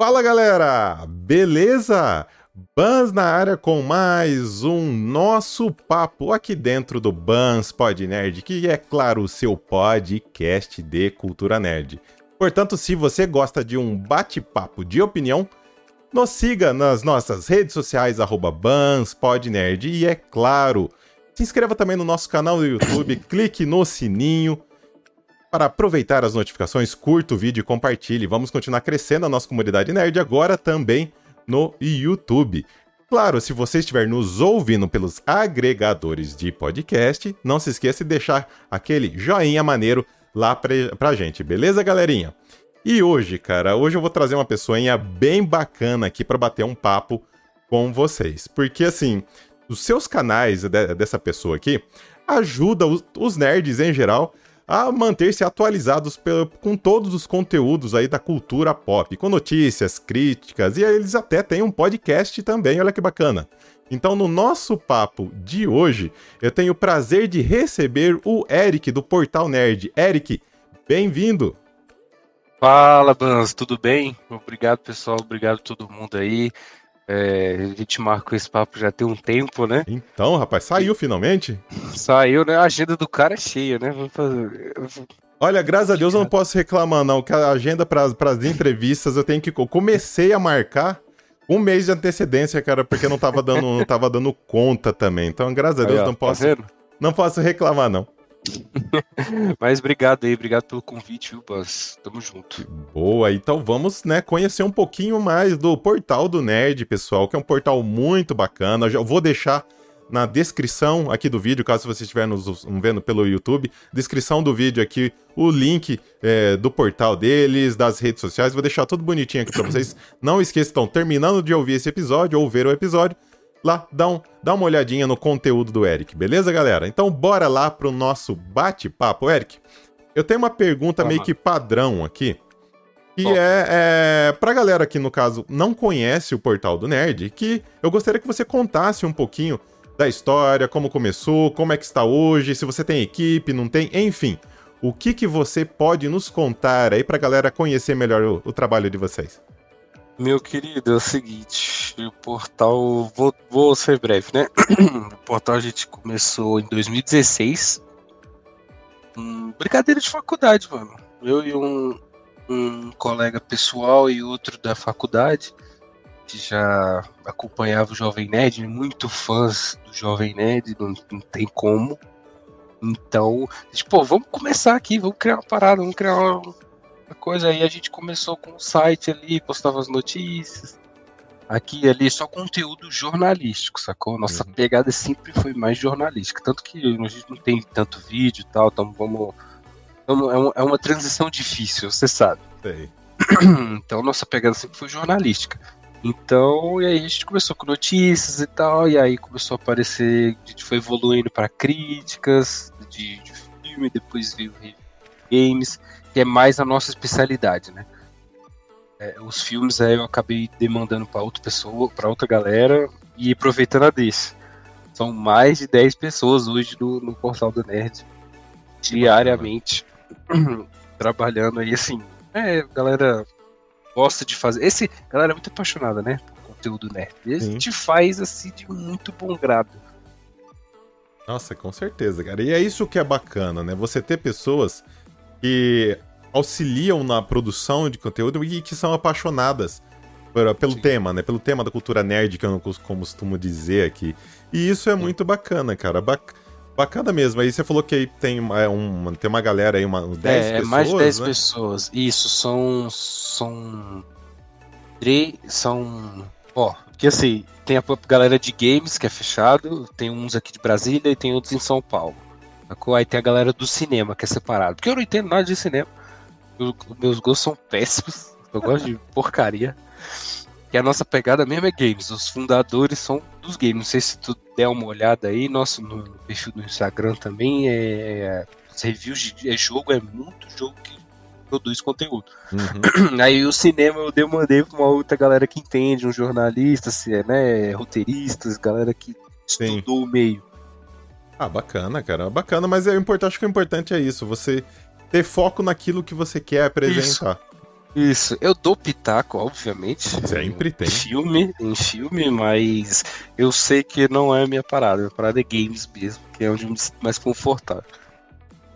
Fala galera, beleza? Bans na área com mais um nosso papo aqui dentro do Bans Pod Nerd, que é claro o seu podcast de cultura nerd. Portanto, se você gosta de um bate-papo de opinião, nos siga nas nossas redes sociais, arroba BansPodNerd. E é claro, se inscreva também no nosso canal do YouTube, clique no sininho para aproveitar as notificações, curta o vídeo e compartilhe. Vamos continuar crescendo a nossa comunidade nerd agora também no YouTube. Claro, se você estiver nos ouvindo pelos agregadores de podcast, não se esqueça de deixar aquele joinha maneiro lá pra, pra gente, beleza, galerinha? E hoje, cara, hoje eu vou trazer uma pessoinha bem bacana aqui para bater um papo com vocês. Porque assim, os seus canais de, dessa pessoa aqui ajuda os, os nerds em geral a manter-se atualizados com todos os conteúdos aí da cultura pop, com notícias, críticas, e eles até têm um podcast também, olha que bacana. Então, no nosso papo de hoje, eu tenho o prazer de receber o Eric do Portal Nerd. Eric, bem-vindo! Fala, Bans, tudo bem? Obrigado, pessoal, obrigado a todo mundo aí. É, a gente marcou esse papo já tem um tempo, né? Então, rapaz, saiu finalmente? Saiu, né? A agenda do cara é cheia, né? Fazer. Olha, graças a Deus eu não posso reclamar, não, que a agenda para as entrevistas eu tenho que. Eu comecei a marcar um mês de antecedência, cara, porque não tava dando, não tava dando conta também. Então, graças a Deus, aí, ó, não tá posso. Tá não posso reclamar, não. Mas obrigado aí, obrigado pelo convite, viu, Buzz? Tamo junto. Boa, então vamos, né, conhecer um pouquinho mais do Portal do Nerd, pessoal, que é um portal muito bacana. Já vou deixar na descrição aqui do vídeo, caso você estiver nos vendo pelo YouTube, descrição do vídeo aqui, o link é, do portal deles, das redes sociais, vou deixar tudo bonitinho aqui para vocês. Não esqueçam, terminando de ouvir esse episódio ou ver o episódio, lá, dá, um, dá uma olhadinha no conteúdo do Eric, beleza, galera? Então, bora lá pro nosso bate-papo. Eric, eu tenho uma pergunta uhum. meio que padrão aqui, que é, é pra galera que, no caso, não conhece o Portal do Nerd, que eu gostaria que você contasse um pouquinho da história, como começou, como é que está hoje, se você tem equipe, não tem, enfim. O que, que você pode nos contar aí pra galera conhecer melhor o, o trabalho de vocês? Meu querido, é o seguinte, o portal, vou, vou ser breve, né? o portal a gente começou em 2016. Hum, brincadeira de faculdade, mano. Eu e um, um colega pessoal e outro da faculdade, que já acompanhava o Jovem Nerd, muito fãs do Jovem Nerd, não, não tem como. Então, tipo, vamos começar aqui, vamos criar uma parada, vamos criar uma, coisa. Aí a gente começou com o site ali, postava as notícias. Aqui e ali, só conteúdo jornalístico, sacou? Nossa uhum. pegada sempre foi mais jornalística. Tanto que a gente não tem tanto vídeo e tal, então vamos. vamos é, uma transição difícil, você sabe. Sei. Então nossa pegada sempre foi jornalística. Então, e aí a gente começou com notícias e tal, e aí começou a aparecer, a gente foi evoluindo para críticas de, de filme, depois veio games, que é mais a nossa especialidade, né? É, os filmes aí eu acabei demandando para outra pessoa, para outra galera e aproveitando a desse. São mais de 10 pessoas hoje no, no portal do Nerd, diariamente, trabalhando aí assim. É, galera gosta de fazer. Esse, galera é muito apaixonada, né? Por conteúdo nerd. E a gente faz assim de muito bom grado. Nossa, com certeza, cara. E é isso que é bacana, né? Você ter pessoas que auxiliam na produção de conteúdo e que são apaixonadas por, pelo Sim. tema, né? Pelo tema da cultura nerd, que eu não costumo dizer aqui. E isso é Sim. muito bacana, cara. Bacana mesmo. Aí você falou que aí tem, é, um, tem uma galera aí, uma, 10 é, pessoas. É, mais de 10 né? pessoas. Isso, são. São. São. Ó, porque assim, tem a galera de games que é fechado, tem uns aqui de Brasília e tem outros em São Paulo. Aí tem a galera do cinema que é separado. Porque eu não entendo nada de cinema. Meus gostos são péssimos. Eu gosto de porcaria. E a nossa pegada mesmo é games. Os fundadores são dos games. Não sei se tu der uma olhada aí. Nosso no perfil do Instagram também é. é reviews de é jogo, é muito jogo que produz conteúdo. Uhum. Aí o cinema eu demandei pra uma outra galera que entende, um jornalista, né, roteiristas, galera que Sim. estudou o meio. Ah, bacana, cara. Bacana, mas é importante, acho que o importante é isso, você ter foco naquilo que você quer apresentar. Isso. Isso. Eu dou pitaco, obviamente. Sempre tem. Em filme, em filme, mas eu sei que não é a minha parada. Minha parada é games mesmo, que é onde eu me sinto mais confortável.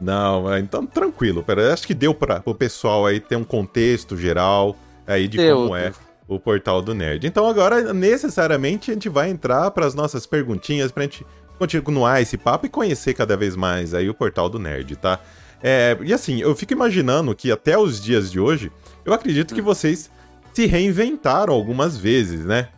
Não, então tranquilo. Pera, acho que deu para o pessoal aí ter um contexto geral aí de Deu, como é o portal do Nerd. Então agora, necessariamente, a gente vai entrar para as nossas perguntinhas pra gente continuar esse papo e conhecer cada vez mais aí o portal do Nerd, tá? É, e assim, eu fico imaginando que até os dias de hoje, eu acredito que vocês se reinventaram algumas vezes, né?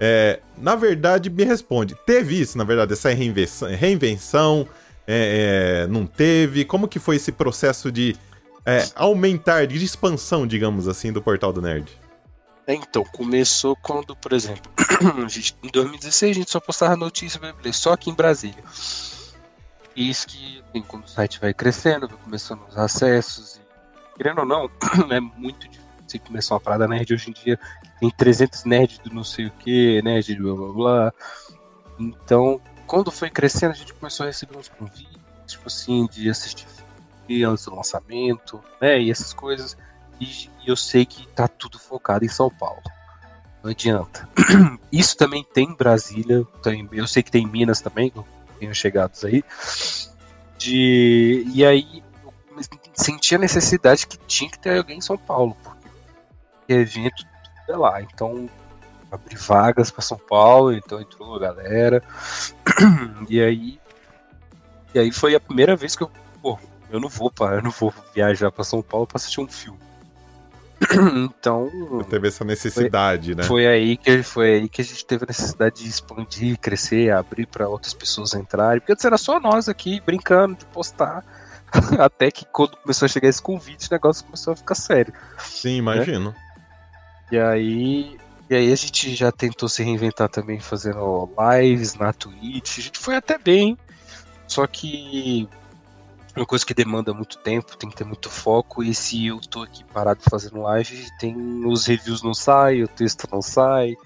É, na verdade, me responde, teve isso, na verdade, essa reinvenção, reinvenção é, é, não teve? Como que foi esse processo de é, aumentar, de expansão, digamos assim, do portal do Nerd? Então, começou quando, por exemplo, gente- em 2016 a gente só postava notícia só aqui em Brasília. E isso que, assim, quando o site vai crescendo, vai começando os acessos, e, querendo ou não, é muito difícil você começar uma parada nerd hoje em dia. Tem 300 nerds do não sei o que, nerd do blá blá blá. Então, quando foi crescendo, a gente começou a receber uns convites, tipo assim, de assistir filme antes do lançamento, né, e essas coisas. E, e eu sei que tá tudo focado em São Paulo. Não adianta. Isso também tem em Brasília, tem, eu sei que tem em Minas também, tenho chegados aí. De, e aí senti a necessidade que tinha que ter alguém em São Paulo, porque evento é lá. Então abri vagas para São Paulo, então entrou a galera. E aí e aí foi a primeira vez que eu, pô, eu não vou para, eu não vou viajar para São Paulo para assistir um filme. Então, Teve essa necessidade, né? foi aí que foi aí que a gente teve a necessidade de expandir, crescer, abrir para outras pessoas entrarem, porque antes era só nós aqui brincando de postar. Até que quando começou a chegar esse convite, o negócio começou a ficar sério. Sim, imagino. E aí, e aí a gente já tentou se reinventar também fazendo lives na Twitch. A gente foi até bem, só que uma coisa que demanda muito tempo, tem que ter muito foco. E se eu tô aqui parado fazendo live, tem os reviews não saem, o texto não sai.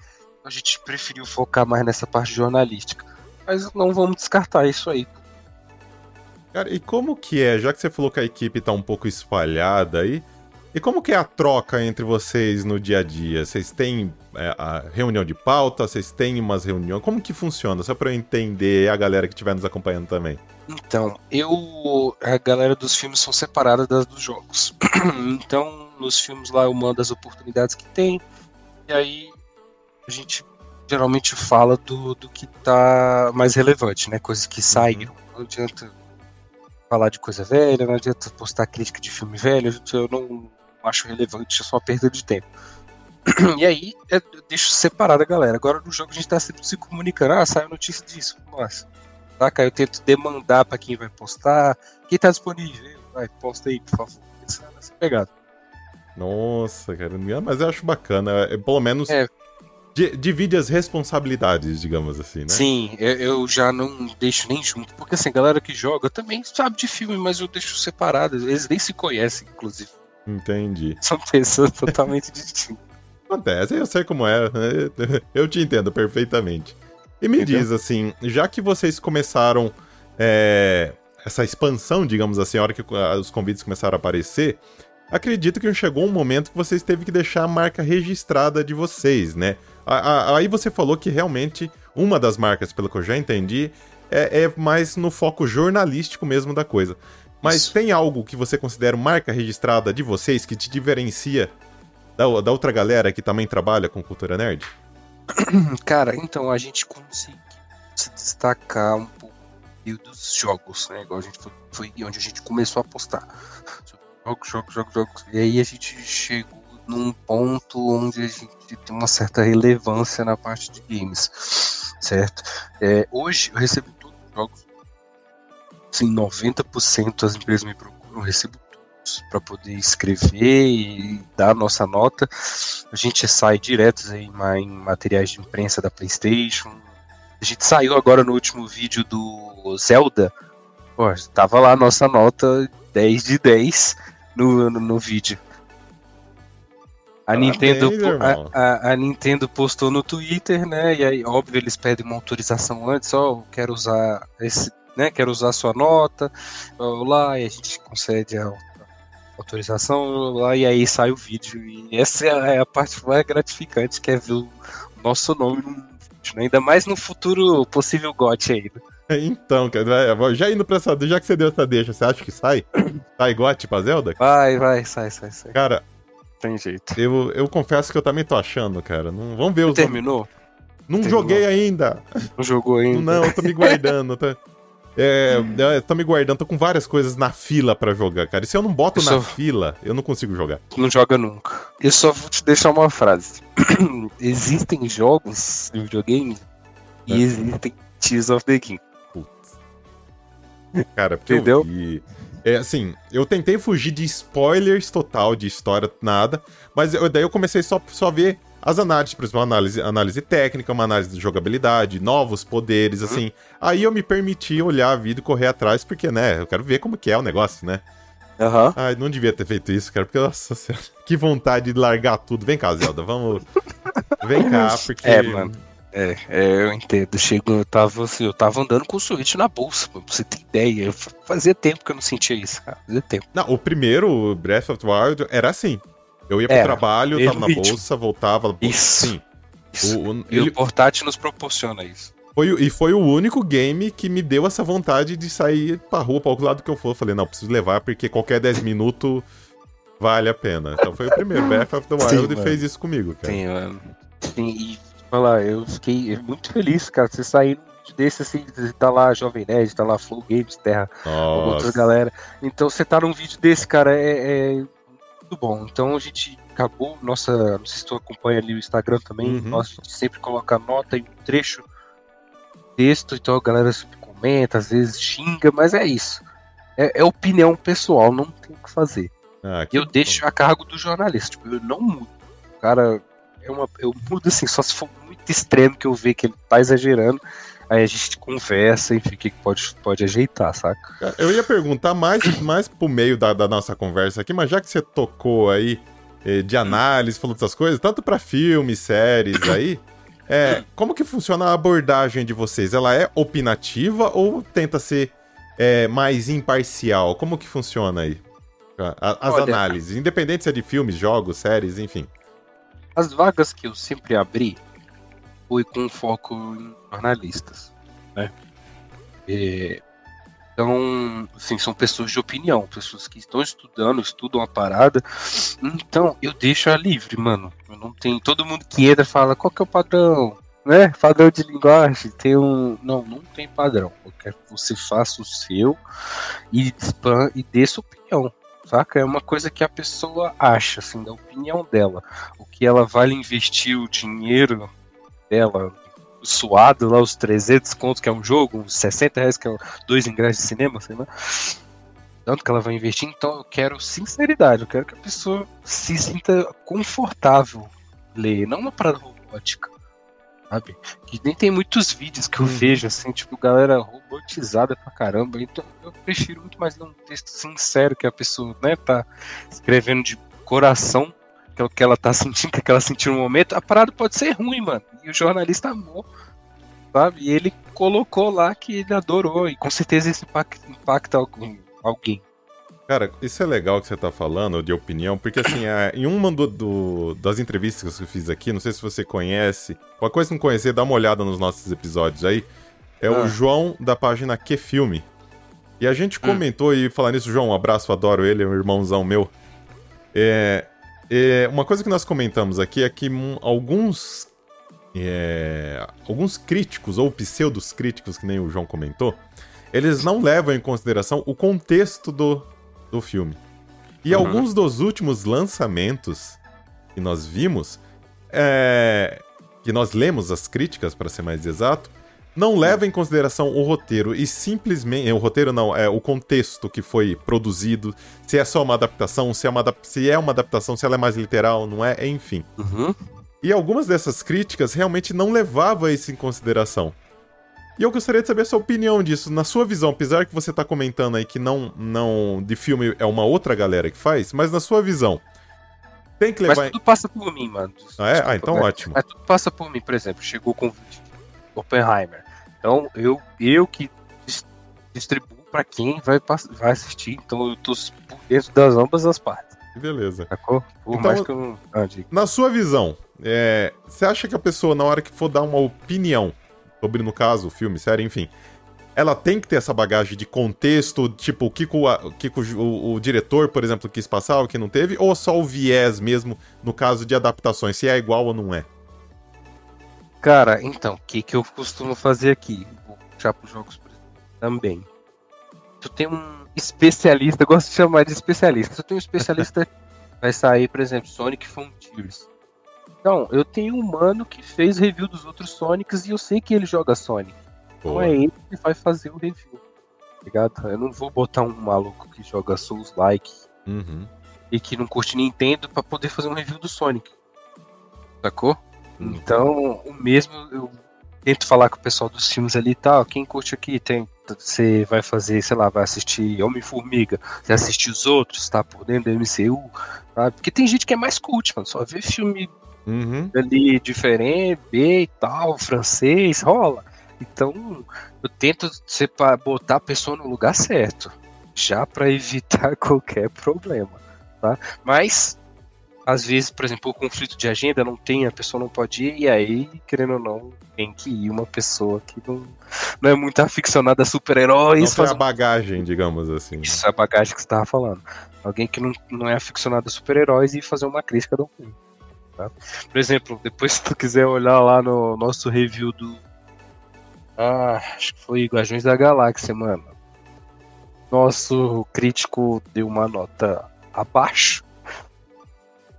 A gente preferiu focar mais nessa parte jornalística. Mas não vamos descartar isso aí. Cara, e como que é, já que você falou que a equipe tá um pouco espalhada aí, e como que é a troca entre vocês no dia a dia? Vocês têm é, a reunião de pauta, vocês têm umas reuniões, como que funciona? Só pra eu entender a galera que estiver nos acompanhando também. Então, eu. A galera dos filmes são separadas das dos jogos. então, nos filmes lá eu mando as oportunidades que tem. E aí a gente geralmente fala do, do que tá mais relevante, né? Coisas que saíram. Não adianta falar de coisa velha, não adianta postar crítica de filme velho, eu não acho relevante, é só perda de tempo. E aí eu deixo separada a galera. Agora no jogo a gente tá sempre se comunicando. Ah, saiu notícia disso. Nossa. Saca? Eu tento demandar pra quem vai postar. Quem tá disponível? Vai, posta aí, por favor. Essa, essa pegada. Nossa, cara, mas eu acho bacana, é, pelo menos É. di- divide as responsabilidades, digamos assim, né? Sim, eu, eu já não deixo nem junto. Porque assim, a galera que joga também sabe de filme, mas eu deixo separado. Eles nem se conhecem, inclusive. Entendi. São pessoas totalmente distintas. Acontece, eu sei como é. Eu te entendo perfeitamente. E me Entendeu? diz assim, já que vocês começaram é, essa expansão, digamos assim, a hora que ah, os convites começaram a aparecer, acredito que chegou um momento que vocês teve que deixar a marca registrada de vocês, né? Aí você falou que realmente uma das marcas, pelo que eu já entendi, é, é mais no foco jornalístico mesmo da coisa. Mas Isso. tem algo que você considera marca registrada de vocês que te diferencia da, da outra galera que também trabalha com cultura nerd? Cara, então a gente conseguiu se destacar um pouco dos jogos, né? Igual a gente foi, foi onde a gente começou a postar. Jogos, jogos, jogos, jogos. E aí a gente chegou num ponto onde a gente tem uma certa relevância na parte de games, certo? É, hoje eu recebo todos os jogos, assim, 90% das empresas me procuram, eu recebo para poder escrever e dar a nossa nota. A gente sai direto em, em materiais de imprensa da PlayStation. A gente saiu agora no último vídeo do Zelda. Pô, tava lá a nossa nota 10 de 10 no, no, no vídeo. A Nintendo, a, a- a Nintendo postou no Twitter, né? E aí, óbvio, eles pedem uma autorização antes. Ó, eu quero usar esse né? Quero usar a sua nota, lá, e a gente concede a autorização lá, e aí sai o vídeo. E essa é a parte mais gratificante, que é ver o nosso nome no vídeo, né? Ainda mais no futuro possível GOT aí. Né? Então, já indo pra essa, já que você deu essa deixa, você acha que sai? sai GOT pra Zelda? Vai, vai, sai, sai, sai. Cara, tem jeito. Eu, eu confesso que eu também tô achando, cara. Não, vamos ver os. Terminou? Não Terminou. joguei ainda. Não jogou ainda? Não, eu tô me guardando. Tá... É, eu tô me guardando, tô com várias coisas na fila para jogar, cara. E se eu não boto eu na só... fila, eu não consigo jogar. Não joga nunca. Eu só vou te deixar uma frase. existem jogos de videogame é. e existem Tears of the King. Putz. Cara, porque Entendeu? eu vi... É assim, eu tentei fugir de spoilers total de história, nada, mas eu, daí eu comecei só, só ver as análises, por exemplo, uma análise, análise técnica, uma análise de jogabilidade, novos poderes, uhum. assim. Aí eu me permiti olhar a vida e correr atrás, porque, né, eu quero ver como que é o negócio, né? Aham. Uhum. Ai, não devia ter feito isso, cara, porque, nossa senhora, que vontade de largar tudo. Vem cá, Zelda, vamos. Vem cá, porque. É, mano. É, é, eu entendo. Chego, eu tava, assim, eu tava andando com o Switch na bolsa, pra você ter ideia. Fazia tempo que eu não sentia isso, cara. Fazia tempo. Não, o primeiro Breath of the Wild era assim. Eu ia pro Era, trabalho, tava na ritmo. bolsa, voltava. Isso. Sim. Isso. O, o, e ele... o portátil nos proporciona isso. Foi, e foi o único game que me deu essa vontade de sair pra rua, pra outro lado que eu for. Eu falei, não, preciso levar, porque qualquer 10 minutos vale a pena. Então foi o primeiro, Breath of the Wild, Sim, e fez isso comigo, cara. Sim, mano. Sim, e falar, eu fiquei muito feliz, cara, você sair desse assim, tá lá Jovem Nerd, tá lá Flow Games, Terra, outra galera. Então você tá num vídeo desse, cara, é, é muito bom. Então a gente acabou, nossa, não sei se tu acompanha ali o Instagram também, uhum. gente sempre coloca nota em um trecho texto, então a galera sempre comenta, às vezes xinga, mas é isso. É, é opinião pessoal, não tem o que fazer. Ah, que eu bom. deixo a cargo do jornalista, tipo, eu não mudo. O cara, é uma, eu mudo assim, só se for muito extremo que eu ver que ele tá exagerando, aí a gente conversa, enfim, o que pode, pode ajeitar, saca? Eu ia perguntar mais, mais pro meio da, da nossa conversa aqui, mas já que você tocou aí eh, de análise, falou dessas coisas, tanto para filmes, séries aí, é, como que funciona a abordagem de vocês? Ela é opinativa ou tenta ser é, mais imparcial? Como que funciona aí? As Olha, análises, independente se é de filmes, jogos, séries, enfim. As vagas que eu sempre abri foi com foco em jornalistas, né? É, então, assim, são pessoas de opinião, pessoas que estão estudando, estudam a parada. Então, eu deixo a livre, mano. Eu não tenho. Todo mundo que entra fala qual que é o padrão, né? Padrão de linguagem. Tem um. Não, não tem padrão. Eu quero que você faça o seu e, e dê sua opinião. Saca? É uma coisa que a pessoa acha, assim, da opinião dela. O que ela vale investir o dinheiro dela suado lá, os 300 contos que é um jogo, uns 60 reais que é dois ingressos de cinema, sei lá. Tanto que ela vai investir, então eu quero sinceridade, eu quero que a pessoa se sinta confortável ler, não uma parada robótica, sabe? Que nem tem muitos vídeos que eu uhum. vejo, assim, tipo, galera robotizada pra caramba, então eu prefiro muito mais ler um texto sincero que a pessoa, né, tá escrevendo de coração que é o que ela tá sentindo, que ela sentiu no momento, a parada pode ser ruim, mano. E o jornalista amou, sabe? E ele colocou lá que ele adorou, e com certeza isso impacta, impacta alguém. Cara, isso é legal que você tá falando, de opinião, porque assim, é, em uma do, do, das entrevistas que eu fiz aqui, não sei se você conhece, qualquer coisa que não conhecer, dá uma olhada nos nossos episódios aí, é ah. o João da página Que Filme. E a gente hum. comentou, hum. e falar nisso, João, um abraço, adoro ele, é um irmãozão meu. É, é, uma coisa que nós comentamos aqui é que alguns. É, alguns críticos, ou pseudos críticos, que nem o João comentou, eles não levam em consideração o contexto do, do filme. E uhum. alguns dos últimos lançamentos que nós vimos, é, que nós lemos as críticas, para ser mais exato, não leva em consideração o roteiro e simplesmente. O roteiro não, é o contexto que foi produzido, se é só uma adaptação, se é uma, se é uma adaptação, se ela é mais literal, não é, enfim. Uhum. E algumas dessas críticas realmente não levavam isso em consideração. E eu gostaria de saber a sua opinião disso. Na sua visão, apesar que você está comentando aí que não, não de filme é uma outra galera que faz, mas na sua visão, tem que levar. Mas tudo passa por mim, mano. Ah, é? ah, então ótimo. Mas tudo passa por mim, por exemplo, chegou com Oppenheimer. Então, eu, eu que distribuo para quem vai, vai assistir, então eu tô por dentro das ambas as partes. Beleza. Sacou? Por Então, mais que eu não. Ah. Na sua visão, é, você acha que a pessoa, na hora que for dar uma opinião sobre, no caso, filme, série, enfim, ela tem que ter essa bagagem de contexto, tipo, o que, o, que o- o diretor, por exemplo, quis passar, o que não teve, ou só o viés mesmo, no caso de adaptações, se é igual ou não é? Cara, então, o que, que eu costumo fazer aqui? Vou puxar pros jogos por exemplo, também. Tu tem um especialista, eu gosto de chamar de especialista. Tu tem um especialista, vai sair, por exemplo, Sonic Frontiers. Então, eu tenho um mano que fez review dos outros Sonics e eu sei que ele joga Sonic. Então Boa. é ele que vai fazer o review. Tá ligado? Eu não vou botar um maluco que joga Souls-like Uhum. e que não curte Nintendo pra poder fazer um review do Sonic. Sacou? Uhum. Então, o mesmo eu tento falar com o pessoal dos filmes ali e tal. Quem curte aqui tem. Você vai fazer, sei lá, vai assistir Homem-Formiga, você assistir os outros, tá? Por dentro do MCU, sabe? Porque tem gente que é mais cult, mano. Só vê filme Uhum. ali diferente, B e tal, francês, rola. Então, eu tento separar, botar a pessoa no lugar certo, já para evitar qualquer problema, tá? Mas às vezes, por exemplo, o conflito de agenda não tem, a pessoa não pode ir, e aí, querendo ou não, tem que ir uma pessoa que não, não é muito aficionada a Não super-heróis. tem faz a um bagagem, digamos assim. né? isso é a bagagem que você tava falando. Alguém que não, não é aficionado a super-heróis e fazer uma crítica do filme. tá? Por exemplo, depois se tu quiser olhar lá no nosso review do. Ah, acho que foi Guardiões da Galáxia, mano. Nosso crítico deu uma nota abaixo.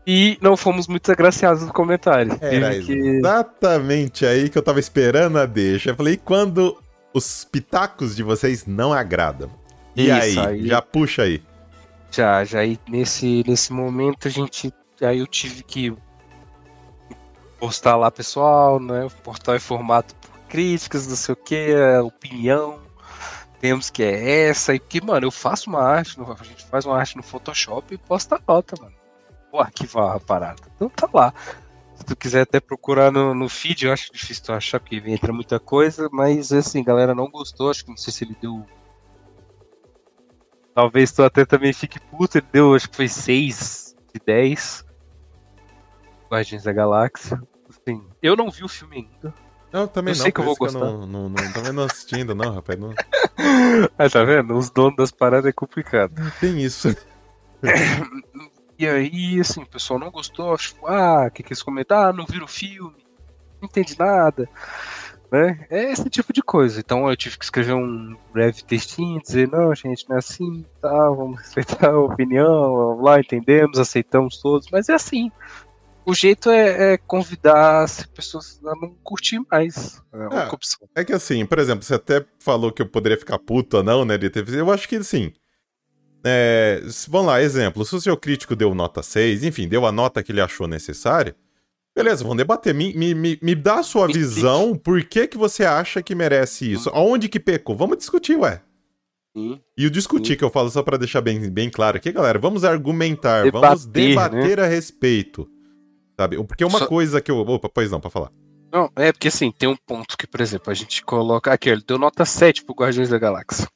E não fomos muito agraciados nos comentários. Era Tive que- exatamente aí que eu tava esperando a deixa. Eu falei, e quando os pitacos de vocês não agradam? E Isso, aí? aí- Já puxa aí. Já, já aí nesse, nesse momento a gente. Aí eu tive que postar lá pessoal, né? O portal é formado por críticas, não sei o que, opinião. Temos que é essa, e que, mano, eu faço uma arte, no- a gente faz uma arte no Photoshop e posta a nota, mano. Vou arquivar a parada. Então tá lá. Se tu quiser até procurar no, no feed, eu acho difícil tu achar, porque entra muita coisa, mas assim, galera não gostou, acho que não sei se ele deu Talvez tu até também fique puto, ele deu, acho que foi 6 de 10. Guardiões da Galáxia. Assim, eu não vi o filme ainda. Não, também Eu não. sei que eu vou isso não, não, não, também não assistindo, não, rapaz. Não, Ah, tá vendo? Os donos das paradas é complicado. tem isso. E aí, assim, o pessoal não gostou, tipo, ah, o que que eles comentaram? Ah, não viram o filme, não entendi nada. Né? É esse tipo de coisa. Então eu tive que escrever um breve textinho, dizer, não, gente, não é assim, tá, vamos respeitar a opinião, vamos lá, entendemos, aceitamos todos, mas é assim. O jeito é, é convidar as pessoas a não curtir mais. É única Ah. opção. É que assim, por exemplo, você até falou que eu poderia ficar puto ou não, né, de ter Eu acho que assim. É, vamos lá, exemplo. Se o seu crítico deu nota 6, enfim, deu a nota que ele achou necessária, beleza, vamos debater. Me, me, me, dá a sua Me visão, por que, que você acha que merece isso? Aonde que pecou? Vamos discutir, ué. Sim. E o discutir Sim. que eu falo só pra deixar bem, bem claro aqui, galera, vamos argumentar, Debater, vamos debater a respeito. Sabe? Porque uma Só- coisa que eu. Opa, pois não, pra falar. Não, é porque assim, tem um ponto que, por exemplo, a gente coloca. Aqui, ele deu nota 7 pro Guardiões da Galáxia.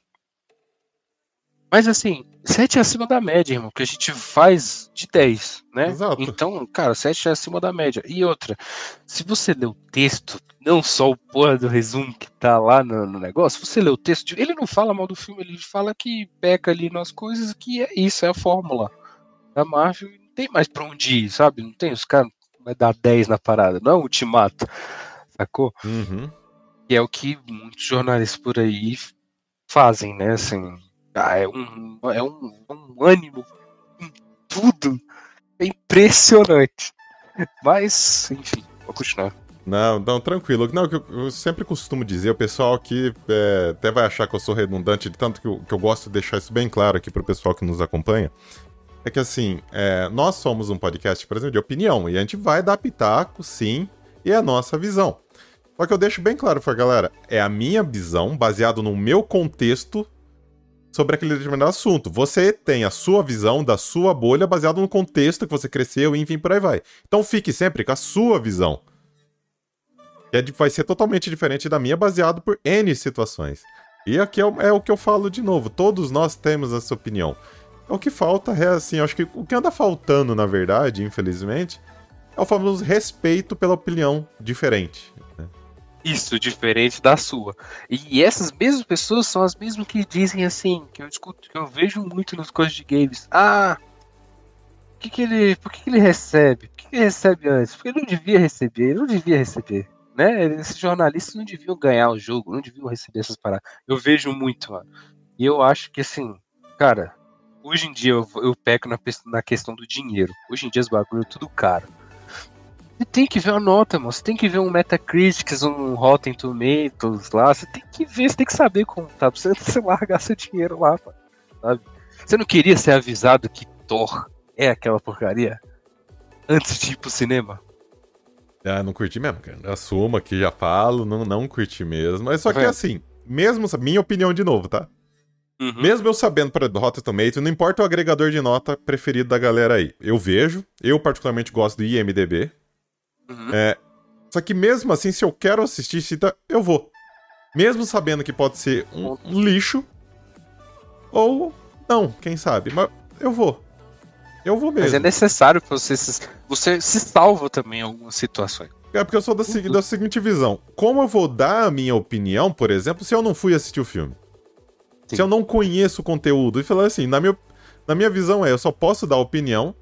Mas assim, 7 é acima da média, irmão, que a gente faz de 10, né? Exato. Então, cara, 7 é acima da média. E outra, se você lê o texto, não só o porra do resumo que tá lá no, no negócio, você lê o texto, ele não fala mal do filme, ele fala que peca ali nas coisas, que é isso, é a fórmula da Marvel, não tem mais pra onde ir, sabe? Não tem, os caras vai dar 10 na parada, não é um ultimato, sacou? Uhum. E é o que muitos jornalistas por aí fazem, né? Assim, ah, é um, é um, um ânimo em tudo. É impressionante. Mas, enfim, vou continuar. Não, não, tranquilo. Não, que eu, eu sempre costumo dizer, o pessoal aqui é, até vai achar que eu sou redundante, tanto que eu, que eu gosto de deixar isso bem claro aqui pro pessoal que nos acompanha. É que assim, é, nós somos um podcast, por exemplo, de opinião, e a gente vai dar pitaco, sim, e é a nossa visão. Só que eu deixo bem claro pra galera, é a minha visão, baseado no meu contexto sobre aquele determinado assunto. Você tem a sua visão da sua bolha baseado no contexto que você cresceu, enfim, por aí vai. Então fique sempre com a sua visão. Que é vai ser totalmente diferente da minha, baseado por N situações. E aqui é, é, o que eu falo de novo, todos nós temos essa opinião. O que falta é, assim, acho que o que anda faltando, na verdade, infelizmente, é o famoso respeito pela opinião diferente. Isso, diferente da sua. E essas mesmas pessoas são as mesmas que dizem assim, que eu escuto, que eu vejo muito nas coisas de games. Ah, que que ele, por que, que ele recebe? Por que, que ele recebe antes? Porque ele não devia receber, ele não devia receber. Né? Esses jornalistas não deviam ganhar o jogo, não deviam receber essas paradas. Eu vejo muito, mano. E eu acho que assim, cara, hoje em dia eu, eu peco na, na questão do dinheiro. Hoje em dia os bagulho é tudo caro. Você tem que ver a nota, mano. Você tem que ver um Metacritics, um Rotten Tomatoes lá. Você tem que ver, você tem que saber como tá. Pra você largar seu dinheiro lá, sabe? Você não queria ser avisado que Thor é aquela porcaria? Antes de ir pro cinema? Ah, não curti mesmo, cara. Assumo aqui, já falo, não, não curti mesmo. Mas só que assim, mesmo, minha opinião de novo, tá? Uhum. Mesmo eu sabendo para Rotten Tomatoes, não importa o agregador de nota preferido da galera aí. Eu vejo, eu particularmente gosto do IMDB. Uhum. É, só que mesmo assim, se eu quero assistir eu vou. Mesmo sabendo que pode ser um, um lixo, ou não, quem sabe. Mas eu vou. Eu vou mesmo. Mas é necessário que você se, você se salva também em algumas situações. É porque eu sou da, uhum. da seguinte visão. Como eu vou dar a minha opinião, por exemplo, se eu não fui assistir o filme? Sim. Se eu não conheço o conteúdo. E falar assim, na minha, na minha visão é, eu só posso dar opinião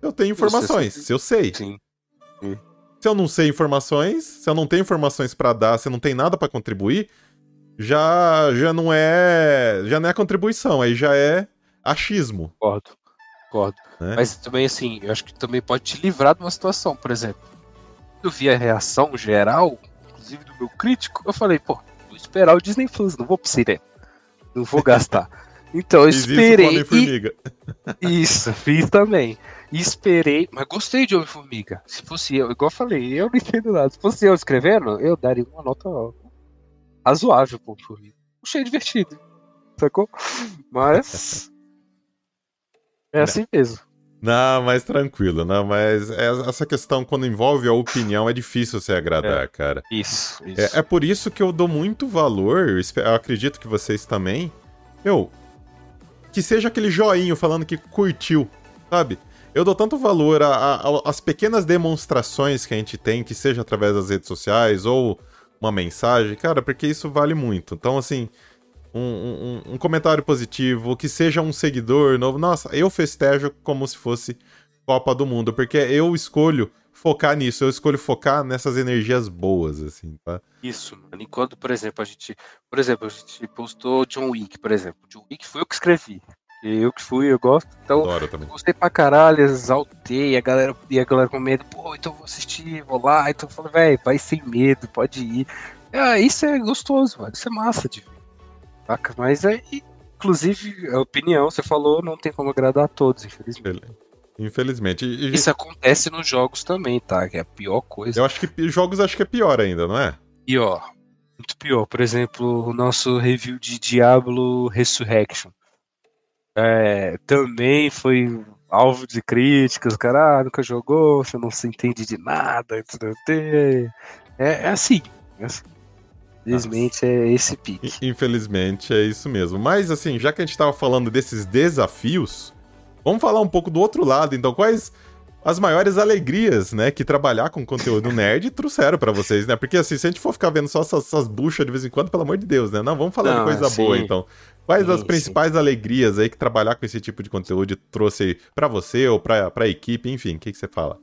se eu tenho informações, se eu sei. Sim. Sim. Se eu não sei informações, se eu não tenho informações para dar, se eu não tenho nada para contribuir, já já não é já não é contribuição, aí já é achismo. Concordo. Concordo. Né? Mas também, assim, eu acho que também pode te livrar de uma situação, por exemplo. Eu vi a reação geral, inclusive do meu crítico, eu falei, pô, vou esperar o Disney Plus, não vou pro cinema. Não vou gastar. Então eu esperei. Isso, e... isso, fiz também. E esperei, mas gostei de Homem-Formiga. Se fosse eu, igual eu falei, eu não entendo nada. Se fosse eu escrevendo, eu daria uma nota razoável pro Homem-Formiga. Achei divertido. Sacou? Mas. É assim mesmo. Não, mas tranquilo, não, mas é, essa questão, quando envolve a opinião, é difícil se agradar, é, cara. Isso, isso. É, é, por isso que eu dou muito valor, eu acredito que vocês também. Meu, que seja aquele joinho falando que curtiu, sabe? Eu dou tanto valor às pequenas demonstrações que a gente tem, que seja através das redes sociais ou uma mensagem, cara, porque isso vale muito. Então, assim, um, um, um, comentário positivo, que seja um seguidor novo. Nossa, eu festejo como se fosse Copa do Mundo, porque eu escolho focar nisso, eu escolho focar nessas energias boas, assim, tá? Isso, mano. E quando, por exemplo, a gente. Por exemplo, a gente postou John Wick, por exemplo. John Wick foi eu que escrevi. Eu que fui, eu gosto. Então, Adoro também. gostei pra caralho, exaltei, a galera, e a galera com medo, pô, então vou assistir, vou lá. Então eu falei, velho, vai sem medo, pode ir. É, isso é gostoso, mano. Isso é massa de ver. Saca? Mas é. Inclusive, a opinião, você falou, não tem como agradar a todos, infelizmente. Infelizmente. E... Isso acontece nos jogos também, tá? Que é a pior coisa. Eu acho que jogos acho que é pior ainda, não é? Pior. Muito pior. Por exemplo, o nosso review de Diablo Resurrection. É, também foi alvo de críticas. O cara ah, nunca jogou, você não se entende de nada. É, é assim. É assim. Infelizmente é esse pique. Infelizmente é isso mesmo. Mas assim, já que a gente estava falando desses desafios, vamos falar um pouco do outro lado. Então, quais as maiores alegrias, né, que trabalhar com conteúdo nerd trouxeram para vocês, né? Porque assim, se a gente for ficar vendo só essas, essas buchas de vez em quando, pelo amor de Deus, né? Não, vamos falar Não, de coisa boa, então. Quais as principais alegrias aí que trabalhar com esse tipo de conteúdo trouxe para você ou para a equipe, enfim, o que, que você fala?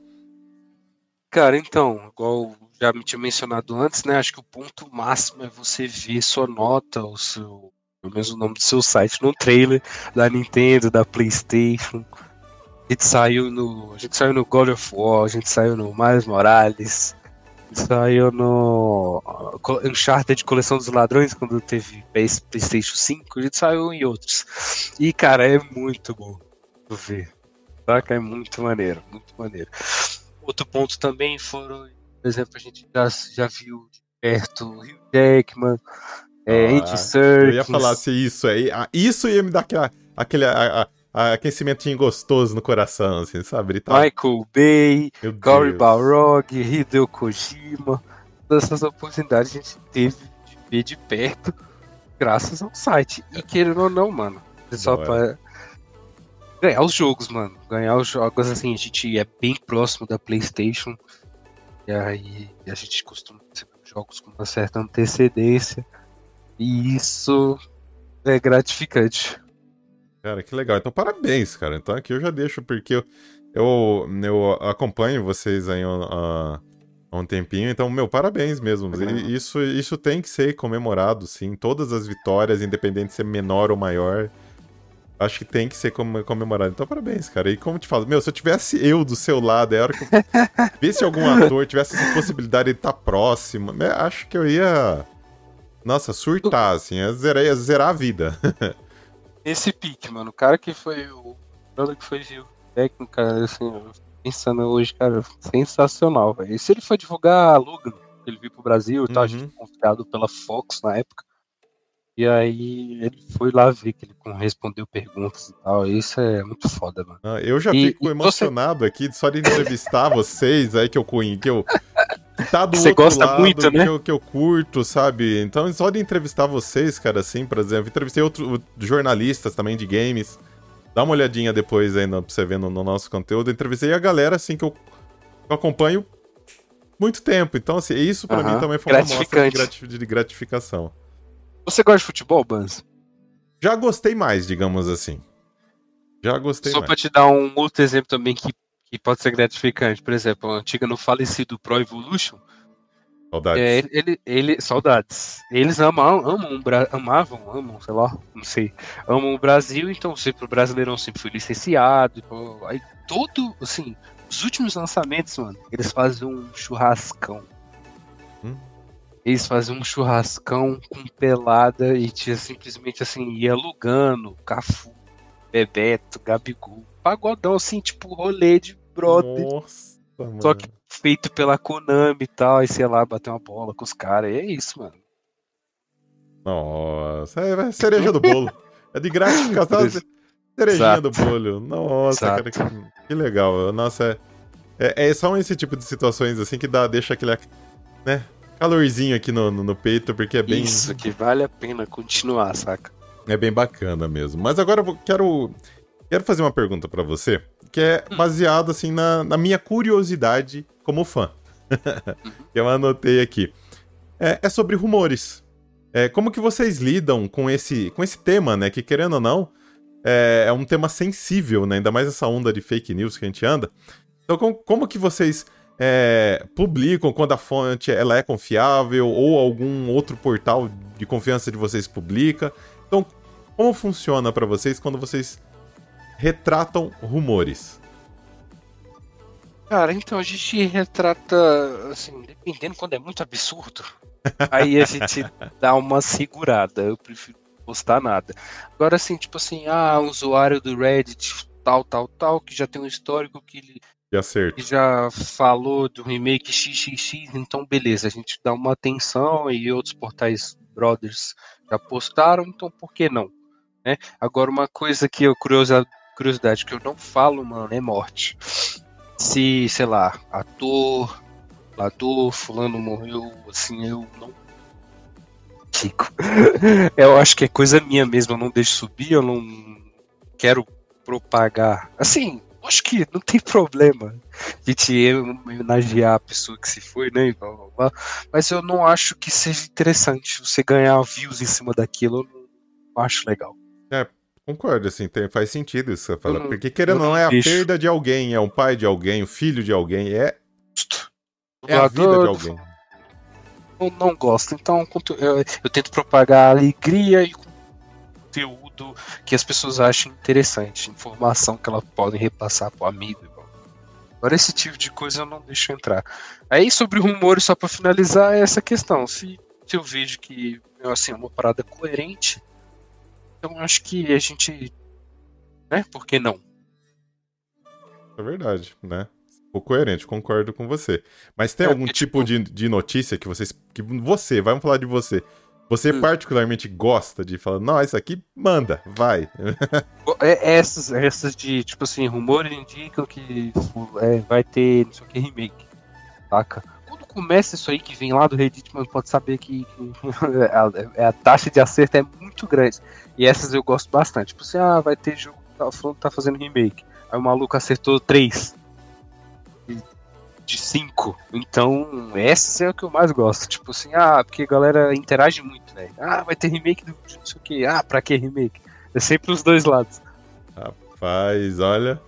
Cara, então, igual já me tinha mencionado antes, né? Acho que o ponto máximo é você ver sua nota, o seu, pelo menos o nome do seu site, no trailer da Nintendo, da PlayStation. A gente saiu no, a gente saiu no God of War, a gente saiu no Miles Morales, saiu no Uncharted de Coleção dos Ladrões, quando teve PlayStation 5, a gente saiu em outros. E, cara, é muito bom ver. Saca? É muito maneiro, muito maneiro. Outro ponto também foram por exemplo, a gente já, já viu de perto Hugh Jackman, é, ah, Andy Serkis. Eu ia falar se isso aí. Isso ia me dar aquela, aquele a, a, aquecimentinho gostoso no coração, assim, sabe? Tá... Michael Bay, Cory Balrog, Hideo Kojima. Todas essas oportunidades a gente teve de ver de perto. graças ao site. E querendo ou não, mano. Só pra ganhar os jogos, mano. Ganhar os jogos, assim, a gente é bem próximo da PlayStation. E aí a gente costuma receber jogos com uma certa antecedência. E isso é gratificante. Cara, que legal. Então, parabéns, cara. Então aqui eu já deixo, porque eu, eu, eu acompanho vocês aí há, há um tempinho. Então, meu, parabéns mesmo. Isso, isso tem que ser comemorado, sim. Todas as vitórias, independente de ser menor ou maior. Acho que tem que ser comemorado. Então, parabéns, cara. E como te falo, meu, se eu tivesse eu do seu lado, é hora que eu visse algum ator, tivesse essa possibilidade de estar próximo, né, acho que eu ia. Nossa, surtar, assim, ia zerar, ia zerar a vida. Esse pique, mano, o cara que foi o. O que foi o técnico, cara, assim, pensando hoje, cara, sensacional, velho. E se ele for divulgar Logan, ele veio pro Brasil e uhum. tal, a gente uhum. confiado pela Fox na época. E aí ele foi lá ver que ele respondeu perguntas e tal. Isso é muito foda, mano. Ah, eu já e, fico e emocionado você... aqui só de entrevistar vocês aí que eu que eu tá do você outro gosta lado, muito, né? que, eu, que eu curto, sabe? Então só de entrevistar vocês, cara, assim, por exemplo, entrevistei outros jornalistas também de games. Dá uma olhadinha depois aí no, pra você ver no, no nosso conteúdo. Entrevistei a galera assim que eu, eu acompanho muito tempo. Então, assim, isso para mim também foi uma mostra de gratificação. Você gosta de futebol, Banz? Já gostei mais, digamos assim. Já gostei Só mais. Só pra te dar um outro exemplo também que, que pode ser gratificante. Por exemplo, a antiga no falecido Pro Evolution. Saudades. É, ele, ele, ele, saudades. Eles amam, amam, amavam, amam, sei lá, não sei. Amam o Brasil, então sempre o Brasileirão sempre foi licenciado. Aí todo, assim, os últimos lançamentos, mano, eles fazem um churrascão eles faziam um churrascão com pelada e tinha simplesmente assim, ia alugando, Cafu, Bebeto, Gabigol, pagodão assim, tipo rolê de brother. Nossa, mano. Só que feito pela Konami e tal, aí sei lá, bater uma bola com os caras, e é isso, mano. Nossa, é cereja do bolo. É de gratificação, cerejinha Exato. do bolo. Nossa, Exato. cara, que, que, legal. Nossa, é, é, é, são esse tipo de situações assim que dá, deixa aquele, né, calorzinho aqui no, no, no, peito, porque é bem. Isso, que vale a pena continuar, saca? É bem bacana mesmo. Mas agora eu quero, quero fazer uma pergunta para você, que é hum. baseado assim na, na minha curiosidade como fã. Uhum. que eu anotei aqui. É, é sobre rumores. É, como que vocês lidam com esse, com esse tema, né? Que querendo ou não, é, é um tema sensível, né? Ainda mais essa onda de fake news que a gente anda. Então, como, como que vocês é, publicam quando a fonte ela é confiável ou algum outro portal de confiança de vocês publica. Então, como funciona para vocês quando vocês retratam rumores? Cara, então a gente retrata, assim, dependendo quando é muito absurdo, aí a gente dá uma segurada. Eu prefiro postar nada. Agora, assim, tipo assim, ah, usuário do Reddit tal, tal, tal, que já tem um histórico que ele de acerto. Já falou do remake XXX, então beleza, a gente dá uma atenção e outros portais brothers já postaram, então por que não? Né? Agora, uma coisa que eu, curiosidade, curiosidade que eu não falo, mano, é morte. Se, sei lá, ator, ator, fulano morreu, assim, eu não fico. eu acho que é coisa minha mesmo, eu não deixo subir, eu não quero propagar. Assim, acho que não tem problema de te homenagear a pessoa que se foi, né? Blá, blá, blá. Mas eu não acho que seja interessante você ganhar views em cima daquilo. Eu não acho legal. Concordo, assim, tem, faz sentido isso que você fala. Não, porque querendo ou não, é a perda de alguém, é um pai de alguém, o filho de alguém, é. É a vida de alguém. Eu não gosto, então eu, eu tento propagar alegria e conteúdo conteúdo que as pessoas acham interessante, informação que elas podem repassar pro amigo. Agora esse tipo de coisa eu não deixo entrar. Aí sobre rumores, só para finalizar, é essa questão. Se, se eu vejo que assim, é uma parada coerente, então acho que a gente. Né? Por que não? É verdade, né? O coerente, concordo com você. Mas tem é, algum tipo, tipo de, de notícia que vocês. que você, vamos falar de você você hum. particularmente gosta de falar, não, isso aqui manda, vai. É, essas, essas de, tipo assim, rumores indicam que é, vai ter não sei o que remake, saca? Começa isso aí que vem lá do Reddit, mano, pode saber que, que a, a, taxa de acerto é muito grande. E essas eu gosto bastante. Tipo assim, ah, vai ter jogo, tá, falando tá fazendo remake. Aí o maluco acertou três de cinco. Então, essas é o que eu mais gosto. Tipo assim, ah, porque a galera interage muito, né? Ah, vai ter remake do não sei o que. Ah, pra que remake? É sempre os dois lados. Rapaz, olha.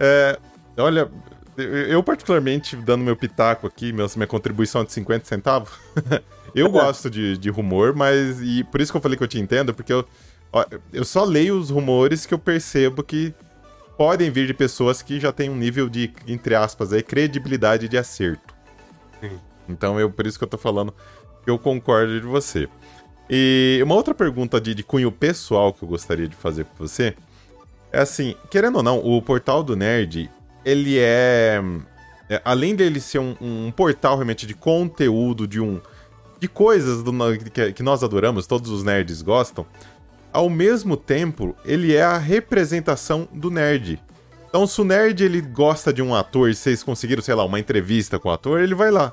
É, olha, eu particularmente, dando meu pitaco aqui, minha contribuição de 50 centavos, eu gosto de, de rumor, mas. E por isso que eu falei que eu te entendo, porque eu, ó, eu só leio os rumores que eu percebo que podem vir de pessoas que já têm um nível de, entre aspas, aí, credibilidade de acerto. Sim. Então, eu, por isso que eu tô falando que eu concordo de você. E uma outra pergunta de, de cunho pessoal que eu gostaria de fazer para você é assim, querendo ou não, o portal do Nerd, ele é, é além dele ser um, um, portal realmente de conteúdo, de um de coisas do, que, que nós adoramos, todos os nerds gostam, ao mesmo tempo, ele é a representação do nerd. Então, se o nerd ele gosta de um ator e vocês conseguiram, sei lá, uma entrevista com o ator, ele vai lá.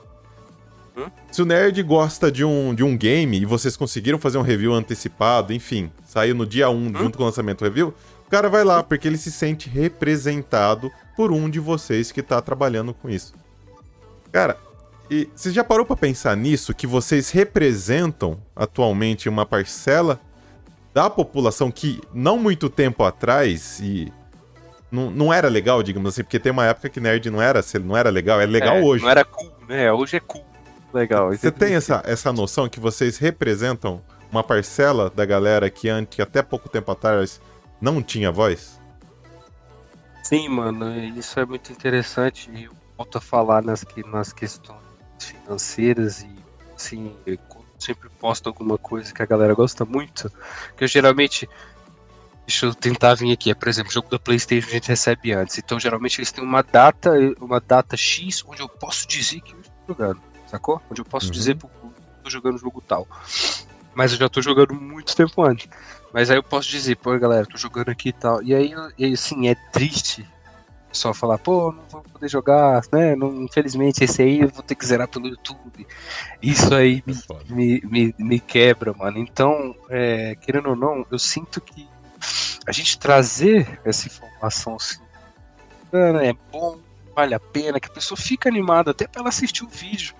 Hum? Se o nerd gosta de um, de um game e vocês conseguiram fazer um review antecipado, enfim, saiu no dia 1 hum? junto com o lançamento do review, o cara vai lá porque ele se sente representado por um de vocês que tá trabalhando com isso. Cara, e você já parou para pensar nisso que vocês representam atualmente uma parcela da população que não muito tempo atrás e não, não era legal, digamos assim, porque tem uma época que nerd não era, não era legal, é legal é, hoje. Não era cool, né? Hoje é cool. Legal. Você tem essa, essa noção que vocês representam uma parcela da galera que antes, até pouco tempo atrás, não tinha voz? Sim, mano, isso é muito interessante e eu volto a falar nas, nas questões financeiras e assim, sempre posto alguma coisa que a galera gosta muito, que eu geralmente Deixa eu tentar vir aqui. Por exemplo, jogo da PlayStation a gente recebe antes. Então, geralmente, eles têm uma data, uma data X onde eu posso dizer que eu estou jogando. Sacou? Onde eu posso uhum. dizer que eu estou jogando jogo tal. Mas eu já estou jogando muito tempo antes. Mas aí eu posso dizer, pô, galera, tô jogando aqui e tal. E aí, e assim, é triste só falar, pô, não vou poder jogar, né? Não, infelizmente, esse aí eu vou ter que zerar pelo YouTube. Isso aí me, me, me, me quebra, mano. Então, é, querendo ou não, eu sinto que a gente trazer essa informação assim, é bom, vale a pena, que a pessoa fica animada até pra ela assistir o vídeo.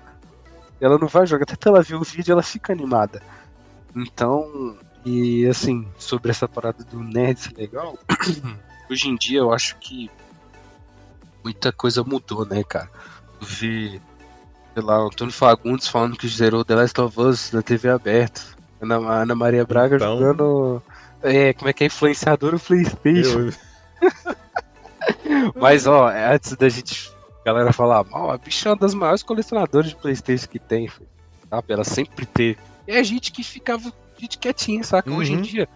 Ela não vai jogar, até pra ela ver o vídeo, ela fica animada. Então, e assim, sobre essa parada do nerd legal, hoje em dia eu acho que muita coisa mudou, né, cara? Eu vi, sei lá, o Antônio Fagundes falando que zerou The Last of Us na TV aberta. Ana, Ana Maria Braga então... jogando. É, como é que é? Influenciador PlayStation. Eu... Mas, ó, antes da gente. Galera falar mal, a bicha é uma das maiores colecionadoras de PlayStation que tem, sabe? Ela sempre teve. É a gente que ficava gente quietinha, saca? Uhum. Hoje em uhum. dia,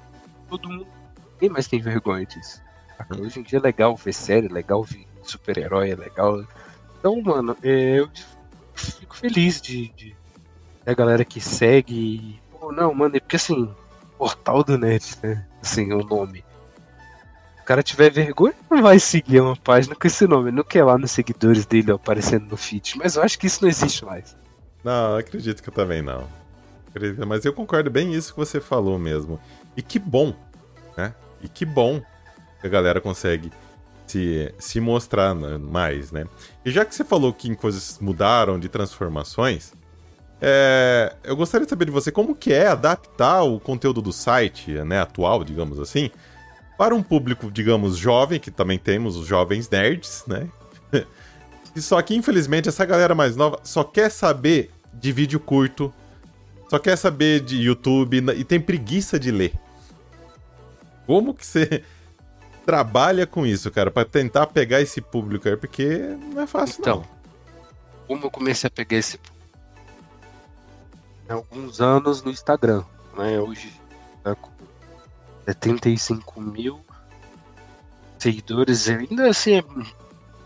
todo mundo. Ninguém mais tem vergonha disso. Uhum. Hoje em dia é legal ver série, é legal ver super-herói, é legal. Então, mano, é, eu fico feliz de, de, a galera que segue. Pô, não, mano, é porque assim, Portal do Net, né? Assim, o nome. Se o cara tiver vergonha, não vai seguir uma página com esse nome. Não quer lá nos seguidores dele aparecendo no feed. Mas eu acho que isso não existe mais. Não, acredito que eu também não. Mas eu concordo bem isso que você falou mesmo. E que bom, né? E que bom que a galera consegue se, se mostrar mais, né? E já que você falou que coisas mudaram de transformações, é, eu gostaria de saber de você como que é adaptar o conteúdo do site, né, atual, digamos assim, para um público, digamos, jovem, que também temos os jovens nerds, né? e só que, infelizmente, essa galera mais nova só quer saber de vídeo curto, só quer saber de YouTube e tem preguiça de ler. Como que você trabalha com isso, cara, para tentar pegar esse público aí, porque não é fácil, então, não. Como eu comecei a pegar esse público? Há alguns anos no Instagram, né? Hoje tá com 75 mil seguidores, ainda assim é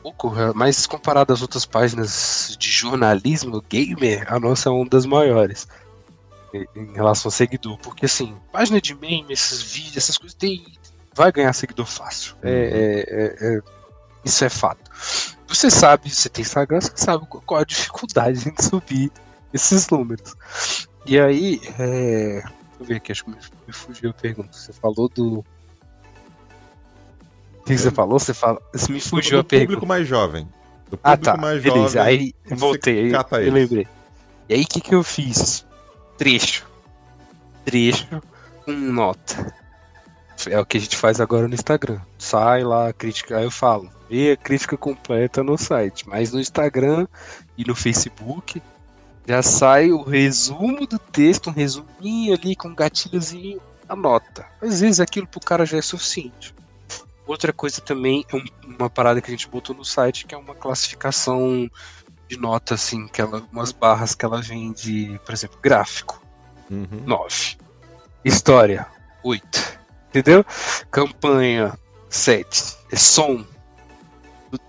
pouco, mas comparado às outras páginas de jornalismo gamer, a nossa é uma das maiores em relação ao seguidor, porque assim, página de meme, esses vídeos, essas coisas tem vai ganhar seguidor fácil. É, uhum. É, é, é, isso é fato. você sabe, você tem Instagram, você sabe qual a dificuldade de subir esses números. E aí, é... deixa eu ver aqui, acho que me fugiu a pergunta. Você falou do. O que você falou? Você fala. Você me fugiu do, a pergunta. público mais jovem. Do ah, público ah, tá. mais Beleza. jovem. Aí voltei, aí, eu lembrei. E aí o que, que eu fiz? Trecho. Trecho com nota. É o que a gente faz agora no Instagram. Sai lá, crítica, aí eu falo. Vê a crítica completa no site. Mas no Instagram e no Facebook já sai o resumo do texto, um resuminho ali com um gatilhozinho, a nota. Às vezes aquilo pro cara já é suficiente. Outra coisa também é uma parada que a gente botou no site, que é uma classificação de nota, assim, que ela, umas barras que ela vem de, por exemplo, gráfico, uhum. 9. História, 8. Entendeu? Campanha, 7. É som,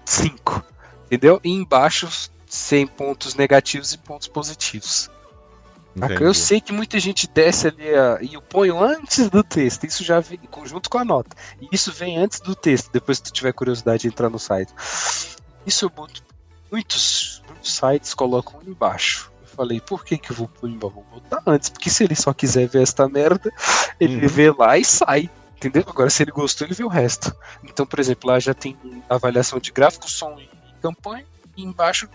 5. Entendeu? E embaixo, sem pontos negativos e pontos positivos. Entendi. Eu sei que muita gente desce ali uh, e eu ponho antes do texto. Isso já vem junto com a nota. E isso vem antes do texto, depois que tu tiver curiosidade de entrar no site. Isso eu boto. Muitos sites colocam embaixo. Eu falei, por que, que eu vou pôr embaixo? Vou botar antes, porque se ele só quiser ver esta merda, ele uhum. vê lá e sai. Entendeu? Agora, se ele gostou, ele vê o resto. Então, por exemplo, lá já tem avaliação de gráfico, som e campanha, e embaixo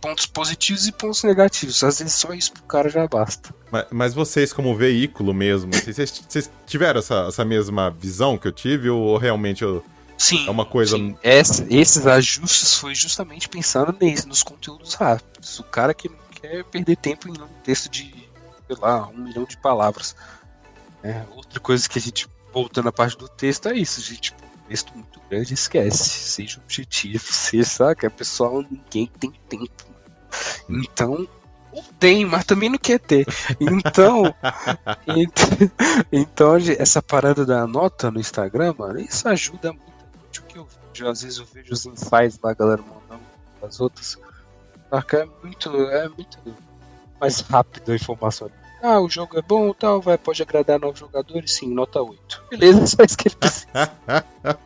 pontos positivos e pontos negativos. Às vezes só isso pro cara já basta. Mas, mas vocês, como veículo mesmo, vocês, vocês tiveram essa, essa mesma visão que eu tive, ou realmente eu, Sim, é uma coisa. Sim. Essa, esses ajustes foi justamente pensando nisso, nos conteúdos rápidos. O cara que não quer perder tempo em um texto de, sei lá, um milhão de palavras. É, outra coisa que a gente, voltando à parte do texto, é isso, gente texto muito grande, esquece. Seja objetivo, seja, sabe? Que a pessoa, ninguém tem tempo. Então, tem, mas também não quer ter. Então, então, essa parada da nota no Instagram, mano, isso ajuda muito. O que eu vejo, às vezes eu vejo os insights da galera mandando as outras. É muito, é muito mais rápido a informação. Ah, o jogo é bom tal, vai, pode agradar novos jogadores? Sim, nota 8. Beleza, só isso que ele precisa.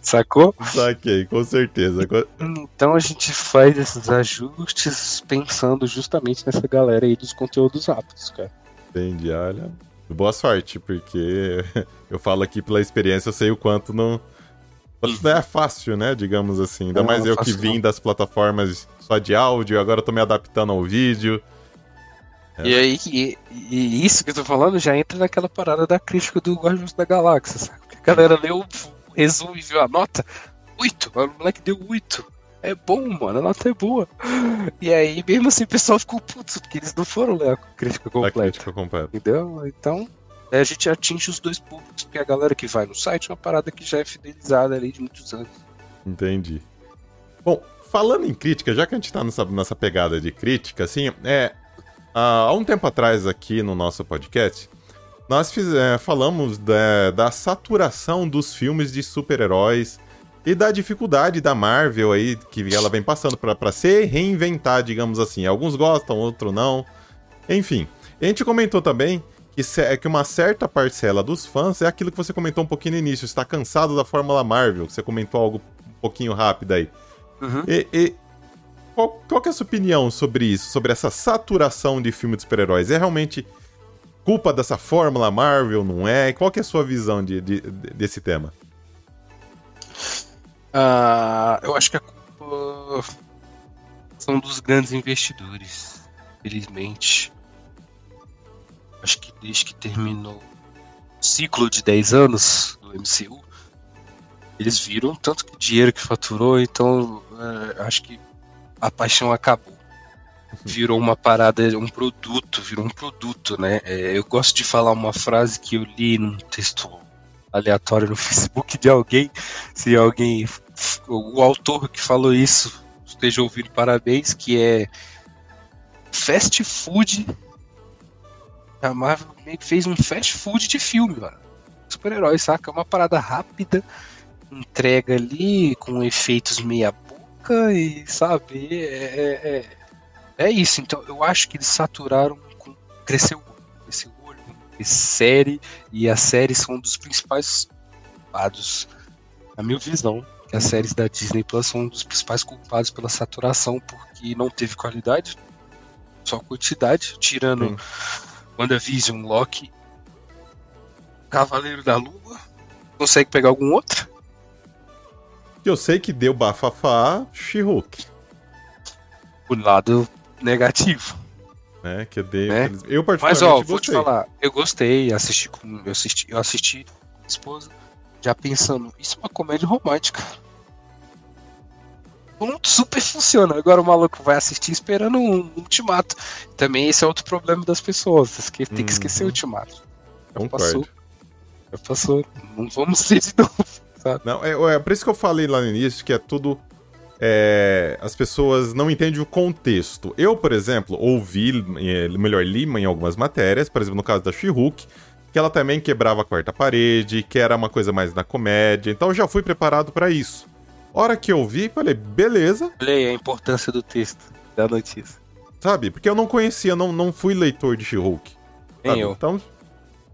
Sacou? Saquei, com certeza. Então a gente faz esses ajustes pensando justamente nessa galera aí dos conteúdos rápidos, cara. Entendi, olha. Boa sorte, porque eu falo aqui pela experiência, eu sei o quanto não. Não é fácil, né? Digamos assim. Ainda mais não eu que vim não. das plataformas só de áudio, agora eu tô me adaptando ao vídeo. É. E aí, e, e, isso que eu tô falando já entra naquela parada da crítica do Guardiões da Galáxia, sabe? Porque a galera leu o resumo e viu a nota, 8, o moleque deu 8. É bom, mano, a nota é boa. E aí, mesmo assim, o pessoal ficou puto, porque eles não foram ler a crítica completa. A crítica completa. Entendeu? Então, a gente atinge os dois públicos, porque a galera que vai no site é uma parada que já é fidelizada ali de muitos anos. Entendi. Bom, falando em crítica, já que a gente tá nessa, nessa pegada de crítica, assim, é, há um tempo atrás aqui no nosso podcast, nós fiz, é, falamos da, da, saturação dos filmes de super-heróis e da dificuldade da Marvel aí que ela vem passando para se reinventar, digamos assim. Alguns gostam, outros não. Enfim, a gente comentou também que, é que uma certa parcela dos fãs é aquilo que você comentou um pouquinho no início, está cansado da Fórmula Marvel, você comentou algo um pouquinho rápido aí. Uhum. E, e, qual, qual é a sua opinião sobre isso, sobre essa saturação de filme de super-heróis? É realmente culpa dessa fórmula Marvel, não é? Qual é a sua visão de, de, de desse tema? Uh, eu acho que a culpa são dos grandes investidores, felizmente. Acho que desde que terminou o ciclo de 10 anos do MCU, eles viram tanto que dinheiro que faturou, então uh, acho que a paixão acabou. Virou uma parada, um produto, virou um produto, né? É, eu gosto de falar uma frase que eu li num texto aleatório no Facebook de alguém. Se alguém, o autor que falou isso, esteja ouvindo, parabéns, que é fast food. A Marvel meio que fez um fast food de filme, mano. Super-herói, saca? É uma parada rápida, entrega ali, com efeitos meia e, sabe, é, é, é, é, isso. Então, eu acho que eles saturaram com. Cresceu esse olho, série, e a série são um dos principais lados, na minha visão, que as séries da Disney Plus são um dos principais culpados pela saturação, porque não teve qualidade, só quantidade, tirando Sim. WandaVision, Loki, Cavaleiro da Lua. Consegue pegar algum outro? Eu sei que deu bafafá She-Hulk. O lado negativo. É, que dei, né? Eu particularmente Mas ó, vou te falar, eu gostei, assisti com, eu assisti, eu assisti com minha esposa, já pensando, isso é uma comédia romântica. Ponto, super funciona. Agora o maluco vai assistir esperando um ultimato. Também esse é outro problema das pessoas, que tem que esquecer o uhum. ultimato. Já passou. Já passou. Não vamos ser de novo. Sabe? Não, é, é por isso que eu falei lá no início que é tudo é, as pessoas não entendem o contexto. Eu, por exemplo, ouvi, é, melhor, li em algumas matérias, por exemplo, no caso da She-Hulk, que ela também quebrava a quarta parede, que era uma coisa mais na comédia, então eu já fui preparado para isso. Hora que eu vi, falei, beleza. Leia a importância do texto, da notícia. Sabe? Porque eu não conhecia, não, não fui leitor de She-Hulk. eu. Então,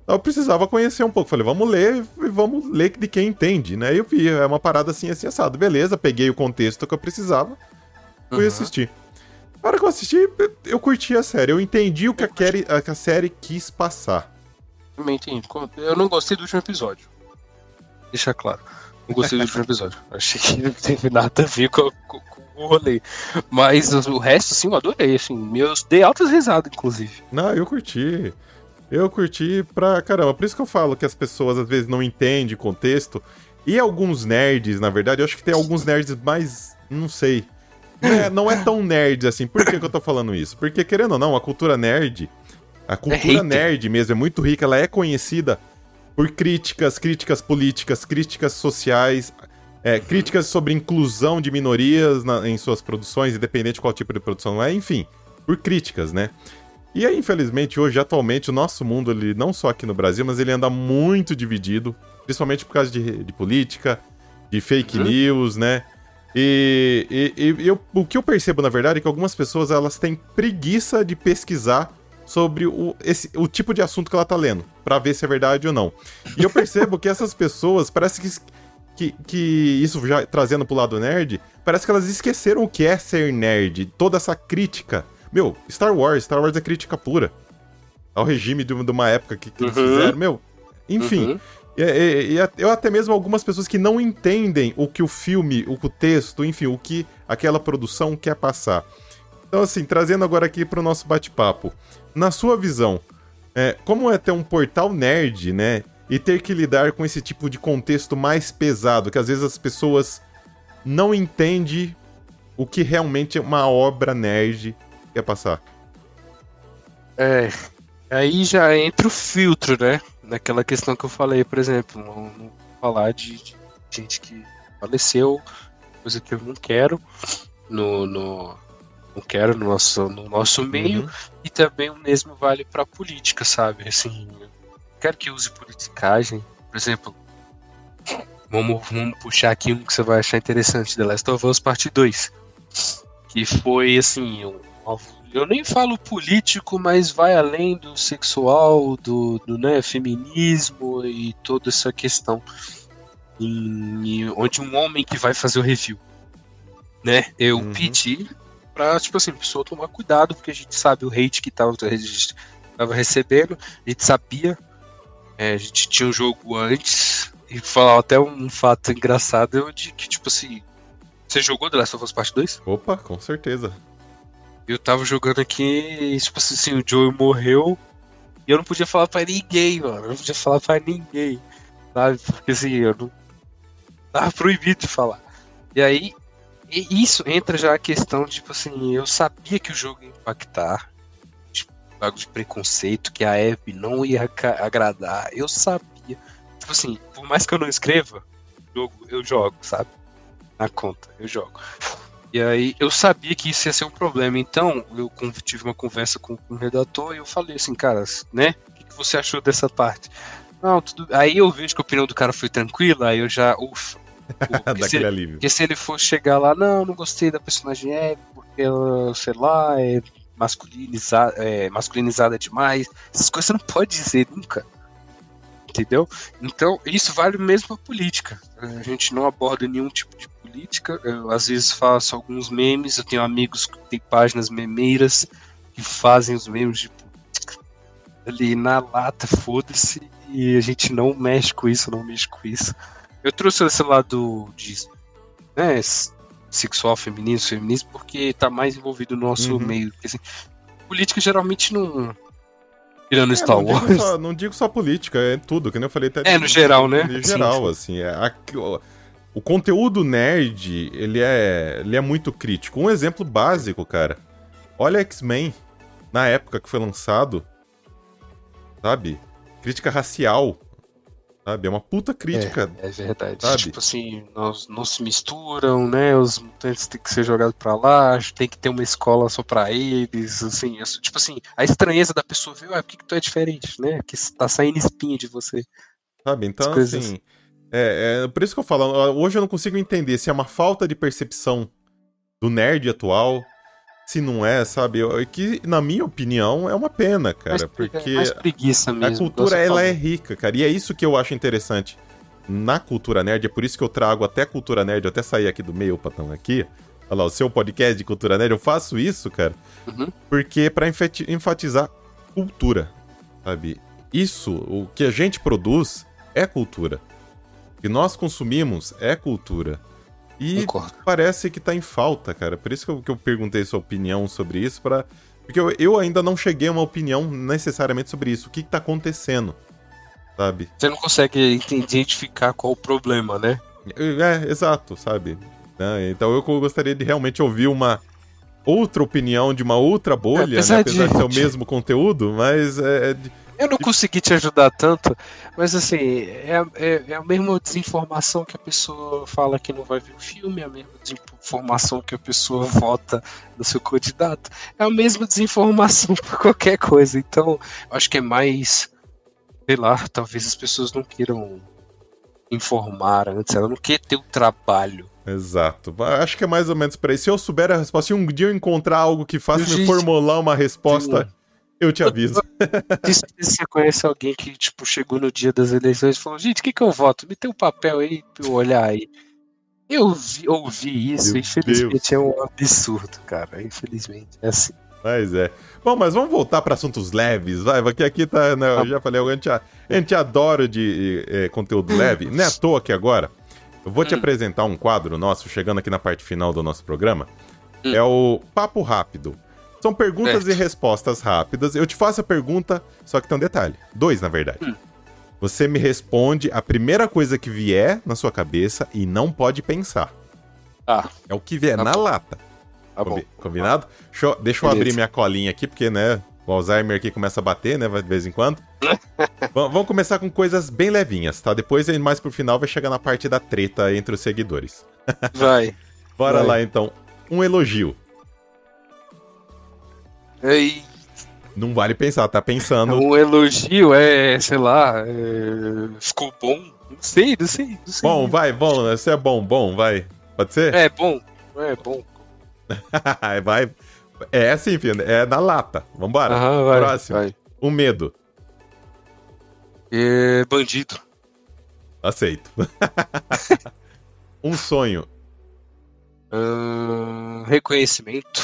eu precisava conhecer um pouco. Falei, vamos ler e vamos ler de quem entende, né? Eu vi, é uma parada assim, assim, assado. Beleza, peguei o contexto que eu precisava, fui uhum. assistir. Na hora que eu assisti, eu curti a série. Eu entendi o que a, série, a, a série quis passar. Eu não gostei do último episódio. Deixa claro. Não gostei do último episódio. Achei que não teve nada a ver com, com, com o rolê. Mas o resto, sim, eu adorei. Assim, meus dei altas risadas, inclusive. Não, eu curti. Eu curti pra caramba. Por isso que eu falo que as pessoas às vezes não entendem o contexto. E alguns nerds, na verdade, eu acho que tem alguns nerds mais. Não sei. Não é, não é tão nerd assim. Por que, que eu tô falando isso? Porque, querendo ou não, a cultura nerd. A cultura é nerd mesmo é muito rica, ela é conhecida por críticas, críticas políticas, críticas sociais, é, críticas sobre inclusão de minorias na, em suas produções, independente de qual tipo de produção é, enfim, por críticas, né? E aí, infelizmente, hoje, atualmente, o nosso mundo, ele não só aqui no Brasil, mas ele anda muito dividido, principalmente por causa de, de política, de fake uhum. news, né? E, e, e eu, o que eu percebo, na verdade, é que algumas pessoas elas têm preguiça de pesquisar sobre o, esse, o tipo de assunto que ela tá lendo, para ver se é verdade ou não. E eu percebo que essas pessoas, parece que, que, que isso já trazendo pro lado nerd, parece que elas esqueceram o que é ser nerd, toda essa crítica meu, Star Wars, Star Wars é crítica pura ao regime de, uma época que, que uhum. eles fizeram. Meu, enfim. Uhum. E, e, e, eu até mesmo algumas pessoas que não entendem o que o filme, o, o texto, enfim, o que aquela produção quer passar. Então, assim, trazendo agora aqui para o nosso bate-papo. Na sua visão, é, como é ter um portal nerd, né? E ter que lidar com esse tipo de contexto mais pesado, que às vezes as pessoas não entendem o que realmente é uma obra nerd quer passar? É, aí já entra o filtro, né? Naquela questão que eu falei, por exemplo, não, não falar de, de, gente que faleceu, coisa que eu não quero no, no não quero no nosso, no nosso meio, uhum. e também o mesmo vale para política, sabe? Assim, quero que use politicagem, por exemplo, vamos, vamos puxar aqui um que você vai achar interessante, The Last of Us Parte 2, que foi, assim, um, eu nem falo político, mas vai além do sexual, do, do né, feminismo e toda essa questão. Onde um homem que vai fazer o review, né? Eu uhum. pedi pra, tipo assim, a pessoa tomar cuidado, porque a gente sabe o hate que tava, a gente tava recebendo, a gente sabia, é, a gente tinha um jogo antes, e falar até um fato engraçado de que, tipo assim, você jogou The Last of Us Part 2? Opa, com certeza. Eu tava jogando aqui e, tipo assim, o Joe morreu e eu não podia falar pra ninguém, mano. Eu não podia falar pra ninguém, sabe? Porque assim, eu não. Tava proibido de falar. E aí, e isso entra já a questão, tipo assim, eu sabia que o jogo ia impactar, tipo, algo de preconceito, que a Abby não ia agradar. Eu sabia. Tipo assim, por mais que eu não escreva, jogo, eu jogo, sabe? Na conta, eu jogo. E aí eu sabia que isso ia ser um problema. Então eu tive uma conversa com, o redator e eu falei assim, cara, né? O que, que você achou dessa parte? Não, tudo. Aí eu vejo que a opinião do cara foi tranquila, aí eu já. Ufa. Porque, se ele, porque se ele for chegar lá, não, não gostei da personagem é porque ela, sei lá, é masculinizada, é, masculinizada demais. Essas coisas você não pode dizer nunca. Entendeu? Então, isso vale mesmo pra política. A gente não aborda nenhum tipo de política. Eu, às vezes, faço alguns memes. Eu tenho amigos que têm páginas memeiras que fazem os memes, tipo, ali na lata, foda-se. E a gente não mexe com isso, não mexe com isso. Eu trouxe esse lado de né, sexual, feminismo, feminismo, porque tá mais envolvido no nosso Uhum. meio. Porque, assim, política geralmente não. Tirando É, Star não, digo Wars. só, não digo só política, é tudo, que nem eu falei até. É, no geral, né? No geral, sim. assim. É, a- o conteúdo nerd, ele é, ele é muito crítico. Um exemplo básico, cara. Olha X-Men, na época que foi lançado, sabe? Crítica racial, sabe? É uma puta crítica. É verdade. sabe? Tipo assim, nós não se misturam, né? Os mutantes têm que ser jogados pra lá, tem que ter uma escola só pra eles, assim. isso- Tipo assim, a estranheza da pessoa ver, ué, por que, que tu é diferente, né? Que tá saindo espinha de você. Sabe? Então, As coisas- assim. É, é por isso que eu falo, hoje eu não consigo entender se é uma falta de percepção do nerd atual, se não é, sabe? Eu- é que, na minha opinião, é uma pena, cara, Mas, porque é mais preguiça mesmo. a cultura, ela falou. é rica, cara, e é isso que eu acho interessante na cultura nerd, é por isso que eu trago até cultura nerd, eu até sair aqui do meio patão aqui, olha lá, o seu podcast de cultura nerd, eu faço isso, cara, Uhum. porque é pra enfati- enfatizar cultura, sabe? Isso, o que a gente produz é cultura. O que nós consumimos é cultura. E Concordo. parece que tá em falta, cara. Por isso que eu, que eu perguntei sua opinião sobre isso, para porque eu, eu ainda não cheguei a uma opinião necessariamente sobre isso. O que, que tá acontecendo, sabe? Você não consegue ent- identificar qual o problema, né? É, exato, sabe? Né? Então eu gostaria de realmente ouvir uma outra opinião de uma outra bolha, né? apesar apesar de... de- ser o mesmo conteúdo, mas é, é Eu não consegui te ajudar tanto, mas assim, é, a- é, é a mesma desinformação que a pessoa fala que não vai ver o filme, é a mesma desinformação que a pessoa vota no seu candidato, é a mesma desinformação por qualquer coisa. Então, eu acho que é mais, sei lá, talvez as pessoas não queiram informar antes, ela não quer ter o trabalho. Exato. Acho que é mais ou menos por aí. Se eu souber a resposta, se um dia eu encontrar algo que faça me Gente, formular uma resposta, eu te aviso. Se você conhece alguém que, tipo, chegou no dia das eleições e falou, gente, o que que eu voto? Me tem um papel aí pra eu olhar aí. Eu vi- ouvi isso, Meu infelizmente Deus. é um absurdo, cara. Infelizmente. É assim. Mas é. Bom, mas vamos voltar para assuntos leves, vai, porque aqui tá, né, eu já falei, a gente, a, a gente adora de eh, conteúdo leve. Não é à toa que agora eu vou te Hum. apresentar um quadro nosso, chegando aqui na parte final do nosso programa. Hum. É o Papo Rápido. São perguntas e respostas rápidas. Eu te faço a pergunta, só que tem um detalhe. Dois, na verdade. Hum. Você me responde a primeira coisa que vier na sua cabeça e não pode pensar. Ah, É o que vier Tá na bom. lata. tá bom. Combi- Combinado? Deixa eu, deixa eu abrir minha colinha aqui, porque, né, o Alzheimer aqui começa a bater, né, de vez em quando. Va- Vamos começar com coisas bem levinhas, tá? Depois, mais pro final, vai chegar na parte da treta entre os seguidores. Vai. Bora Vai. lá, então. Um elogio. E Não vale pensar, tá pensando. um elogio é, sei lá, é, ficou bom. Não sei, não sei, não sei. Bom, vai, bom, você é bom, bom, vai. Pode ser? É bom, é bom. vai. É assim, filho, é na lata. Vambora. Aham, vai. Próximo. vai. Um medo. É, bandido. Aceito. um sonho. Ahn, reconhecimento.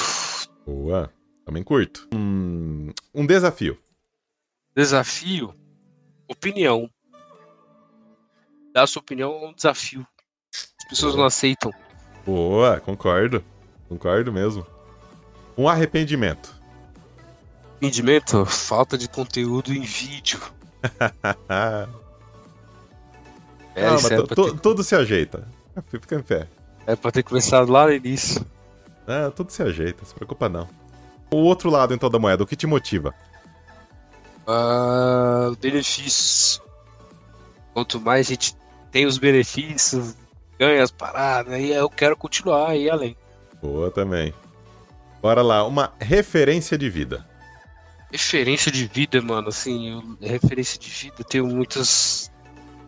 Boa. Também curto. Um, um desafio. Desafio. Opinião. Dar sua opinião é um desafio. As pessoas não aceitam. Boa, concordo. Concordo mesmo. Um arrependimento. Arrependimento, falta de conteúdo em vídeo. É, mas é, ter, tudo se ajeita. Fica em pé. é pra ter começado lá no início. Ah, tudo se ajeita, se preocupa não. O outro lado, então, da moeda, o que te motiva? Ah, benefícios. Quanto mais a gente tem os benefícios, ganha as paradas, aí eu quero continuar aí além. Boa também. Bora lá, uma referência de vida. Referência de vida, mano, assim, eu- referência de vida, eu tenho muitas.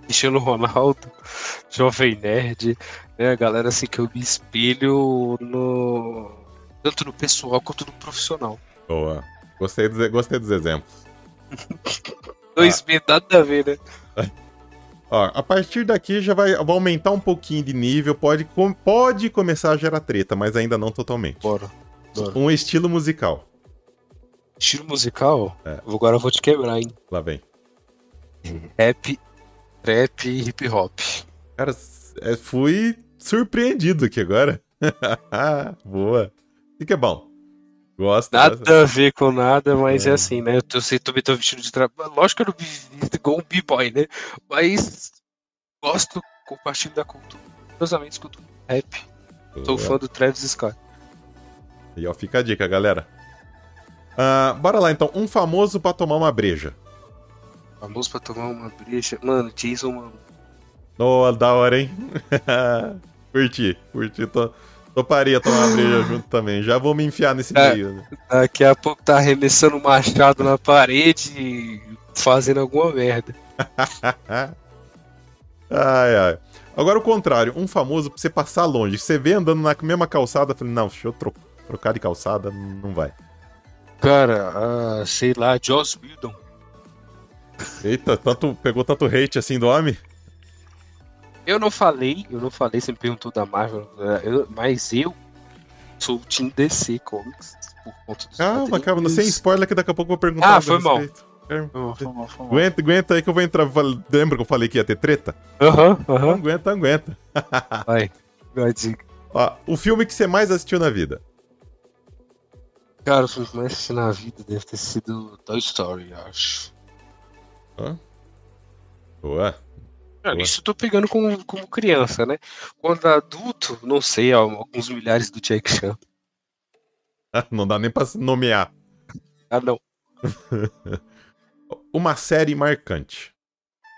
Cristiano Ronaldo, Jovem Nerd, né, a galera assim que eu me espelho no. Tanto no pessoal quanto no profissional. Boa. Gostei dos, gostei dos exemplos. 2B nada a ver, né? Ó, a partir daqui já vai, vai aumentar um pouquinho de nível, pode, com- pode começar a gerar treta, mas ainda não totalmente. Bora. Bora. Um estilo musical. Estilo musical? É. Agora eu vou te quebrar, hein? Lá vem. Rap, trap e hip hop. Cara, é, fui surpreendido aqui agora. Boa. E que é bom. Gosto. Nada a ver com nada, mas é, É. assim, né? Eu tô, sei, também tô vestido de trabalho. Lógico que eu não me visto igual um b-boy, né? Mas gosto, compartilho da cultura. Meus amigos escutam rap. Sou Boa. fã do Travis Scott. E ó, fica a dica, galera. Ah, bora lá então. Um famoso pra tomar uma breja. Famoso pra tomar uma brecha. Mano, Jason, mano. Ô, da hora, hein? curti, curti. Tô, toparia tomar uma breja junto também. Já vou me enfiar nesse É. meio. né? Daqui a pouco tá arremessando o machado na parede e fazendo alguma merda. ai, ai. Agora o contrário, um famoso pra você passar longe. Você vê andando na mesma calçada, falei, não, deixa eu tro- trocar de calçada, não vai. Cara, ah, sei lá, Joss Whedon. Eita, tanto, pegou tanto hate assim do homem? Eu não falei, eu não falei, você me perguntou da Marvel, eh, eu- mas eu sou o Team DC Comics por conta dos Calma, quadrinhos. calma, sem spoiler que daqui a pouco eu vou perguntar. Ah, foi mal. Calma. Foi mal, foi mal. Aguenta, aguenta aí que eu vou entrar. Lembra que eu falei que ia ter treta? Aham, Então aham. aguenta, aguenta. Vai, vai, diga. Ó, o filme que você mais assistiu na vida? Cara, o filme que mais assisti na vida deve ter sido Toy Story, eu acho. Boa. Boa. isso eu tô pegando como, como criança, né? Quando adulto, não sei, alguns milhares do Jack Chan. Não dá nem pra nomear. Ah, não. Uma série marcante.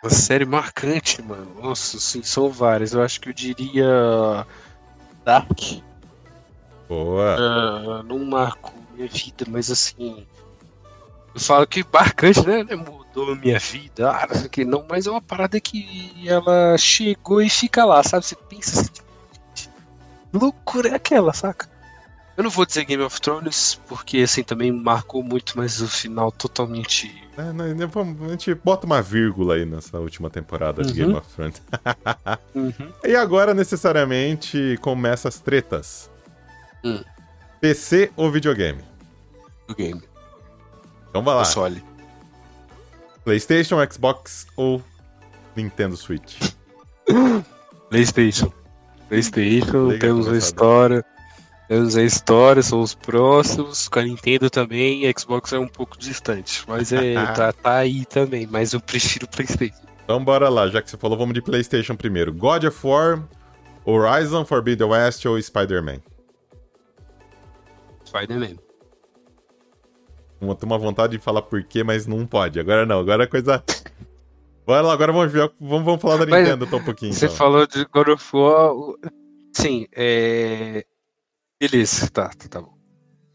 Uma série marcante, mano. Nossa, sim, são várias. Eu acho que eu diria. Dark. Boa. Ah, não marcou minha vida, mas assim. Eu falo que marcante, né? Mudou a minha vida. Ah, não sei o que, não, mas é uma parada que ela chegou e fica lá, sabe? Você pensa assim. "Que loucura é aquela, saca? Eu não vou dizer Game of Thrones, porque assim também marcou muito, mas o final totalmente. É, não, a gente bota uma vírgula aí nessa última temporada de Uhum. Game of Thrones. Uhum. E agora, necessariamente, começa as tretas. Hum. PC ou videogame? Do game. Então vai lá. Console. PlayStation, Xbox ou Nintendo Switch? PlayStation. PlayStation, Liga, temos a história. Temos a história, são os próximos. Com a Nintendo também, Xbox é um pouco distante. Mas é, tá, tá aí também. Mas eu prefiro PlayStation. Então bora lá, já que você falou, vamos de PlayStation primeiro. God of War, Horizon Forbidden West ou Spider-Man? Spider-Man. Vou ter uma vontade de falar por quê, mas não pode. Agora não, agora é coisa. Bora lá, agora vamos, ver, vamos, vamos falar da Mas Nintendo então um pouquinho. Você então. falou de God of War. Sim, é. Beleza, tá, tá, tá bom.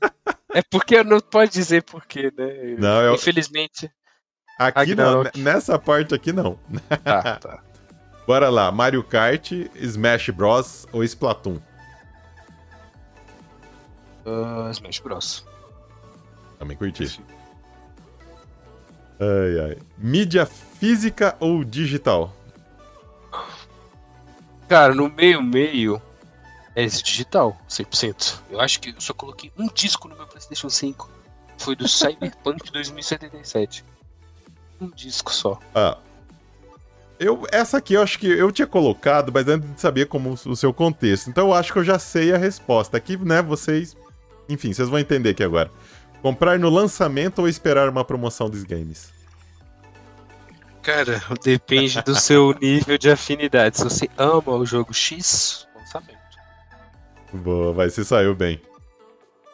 é porque não pode dizer porquê, né? Não, eu- Infelizmente. Aqui não, Ragnarok. n- nessa parte aqui não. Tá, tá. Bora lá, Mario Kart, Smash Bros ou Splatoon? Ah, Smash Bros. Também curti. Ai, ai. Mídia física ou digital? Cara, no meio-meio é esse digital, 100%. Eu acho que eu só coloquei um disco no meu PlayStation 5. Foi do Cyberpunk 2077. Um disco só. Ah. Eu, essa aqui eu acho que eu tinha colocado, mas antes de saber como o seu contexto. Então eu acho que eu já sei a resposta. Aqui, né, vocês. Enfim, vocês vão entender aqui agora. Comprar no lançamento ou esperar uma promoção dos games? Cara, depende do seu nível de afinidade. Se você ama o jogo X, lançamento. Boa, vai, você saiu bem.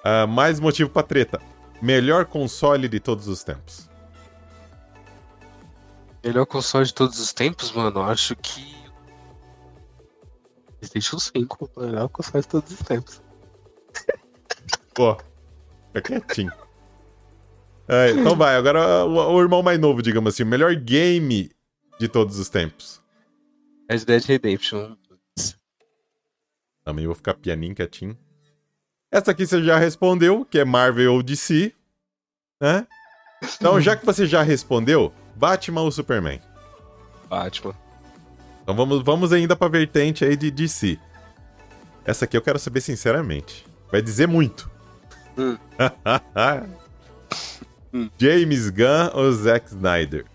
Ah, mais motivo pra treta. Melhor console de todos os tempos. Melhor console de todos os tempos, mano, acho que. PlayStation 5, o melhor console de todos os tempos. Pô, fica quietinho. É, então vai, agora o, o irmão mais novo, digamos assim, o melhor game de todos os tempos. Red Dead Redemption. Também vou ficar pianinho, quietinho. Essa aqui você já respondeu, que é Marvel ou DC. Né? Então, já que você já respondeu, Batman ou Superman? Batman. Então vamos, vamos ainda pra vertente aí de DC. Essa aqui eu quero saber sinceramente. Vai dizer muito. Hum. James Gunn ou Zack Snyder?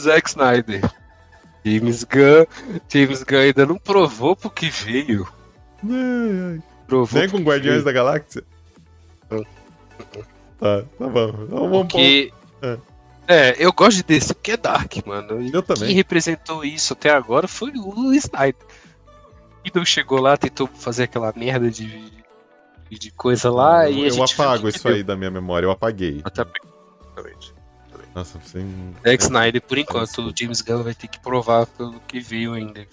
Zack Snyder. James Gunn. James Gunn ainda não provou pro que veio. Ai, ai. Provou Nem com Guardiões veio. da Galáxia? Tá, tá bom. Então vamos Porque. É. É, eu gosto de DC porque é Dark, mano. E Eu também. Quem representou isso até agora foi o Snyder. E não chegou lá, tentou fazer aquela merda de, de coisa lá e eu gente viu apago isso deu. aí da minha memória, eu apaguei. Até exatamente. Nossa, sem. Zack Snyder, por enquanto, o James Gunn vai ter que provar pelo que veio ainda.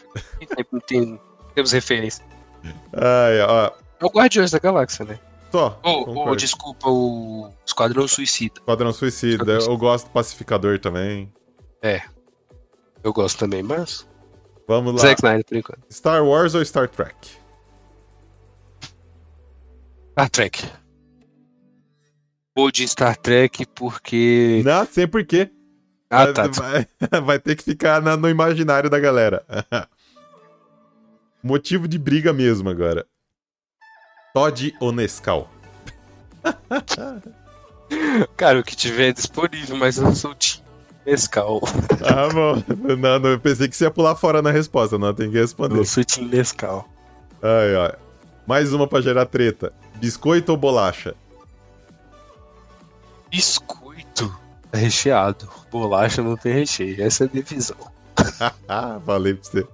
Não tem, temos referência. Ai, ó. É o Guardiões da Galáxia, né? Só. Ou, desculpa, o Esquadrão Suicida. Esquadrão Suicida. Eu gosto do Pacificador também. Eu gosto também, mas. Vamos lá. Zack Snyder, por enquanto. Star Wars ou Star Trek? Star Trek. Vou de Star Trek porque. Não, sei por quê. Ah, vai, tá. vai- vai ter que ficar na- no imaginário da galera. Motivo de briga mesmo agora. Todd ou Nescau? Cara, o que tiver disponível, mas eu sou o Team Nescau. Ah, bom. Não, não, eu pensei que você ia pular fora na resposta, não, tem que responder. Eu sou o Team Nescau. Ai, ai. Mais uma pra gerar treta. Biscoito ou bolacha? Biscoito é recheado. Bolacha não tem recheio. Essa é a divisão. Falei pra você.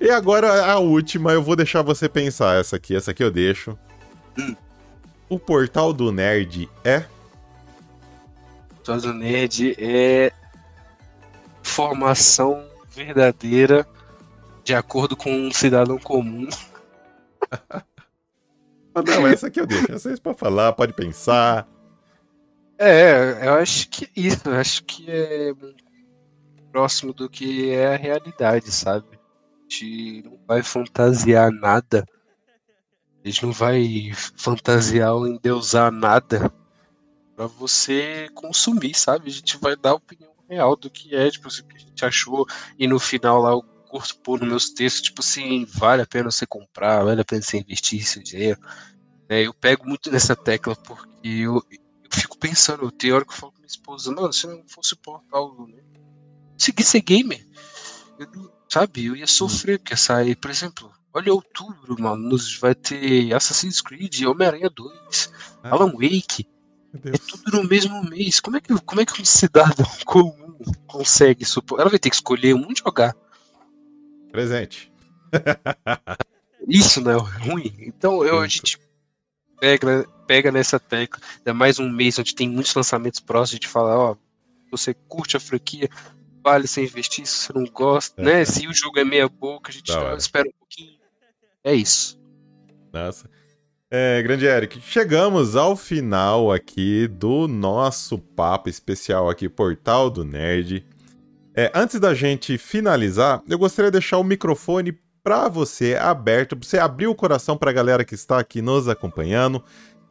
E agora a última, eu vou deixar você pensar essa aqui. Essa aqui eu deixo. Hum. O portal do nerd é. Estados Nerd é formação verdadeira de acordo com um cidadão comum. Ah, Não, essa aqui eu deixo. Essa é pra falar, pode pensar. É, eu acho que é isso. Eu acho que é próximo do que é a realidade, sabe? A gente não vai fantasiar nada. A gente não vai fantasiar ou endeusar nada pra você consumir, sabe? A gente vai dar a opinião real do que é, tipo assim, o que a gente achou. E no final lá eu curto pôr nos meus textos, tipo assim, vale a pena você comprar, vale a pena você investir seu dinheiro. É, eu pego muito nessa tecla porque eu, eu fico pensando, eu tenho hora que eu falo com minha esposa, mano, se não fosse o portal, né? Seguir ser gamer, eu não- sabe, eu ia sofrer, porque sair, por exemplo, olha outubro, mano, nos vai ter Assassin's Creed, Homem-Aranha 2, Ah. Alan Wake, é tudo no mesmo mês. Como é que, como é que um cidadão comum consegue supor? Ela vai ter que escolher um e jogar. Presente. Isso não é ruim? Então eu, a gente pega, pega nessa tecla. Ainda mais um mês onde tem muitos lançamentos próximos, a gente fala, ó, você curte a franquia, vale você investir, se você não gosta, É. né? Se o jogo é meia boca, a gente hora. espera um pouquinho. É isso. Nossa. É, grande Eric, chegamos ao final aqui do nosso papo especial aqui, Portal do Nerd. É, antes da gente finalizar, eu gostaria de deixar o microfone para você aberto, para você abrir o coração para a galera que está aqui nos acompanhando.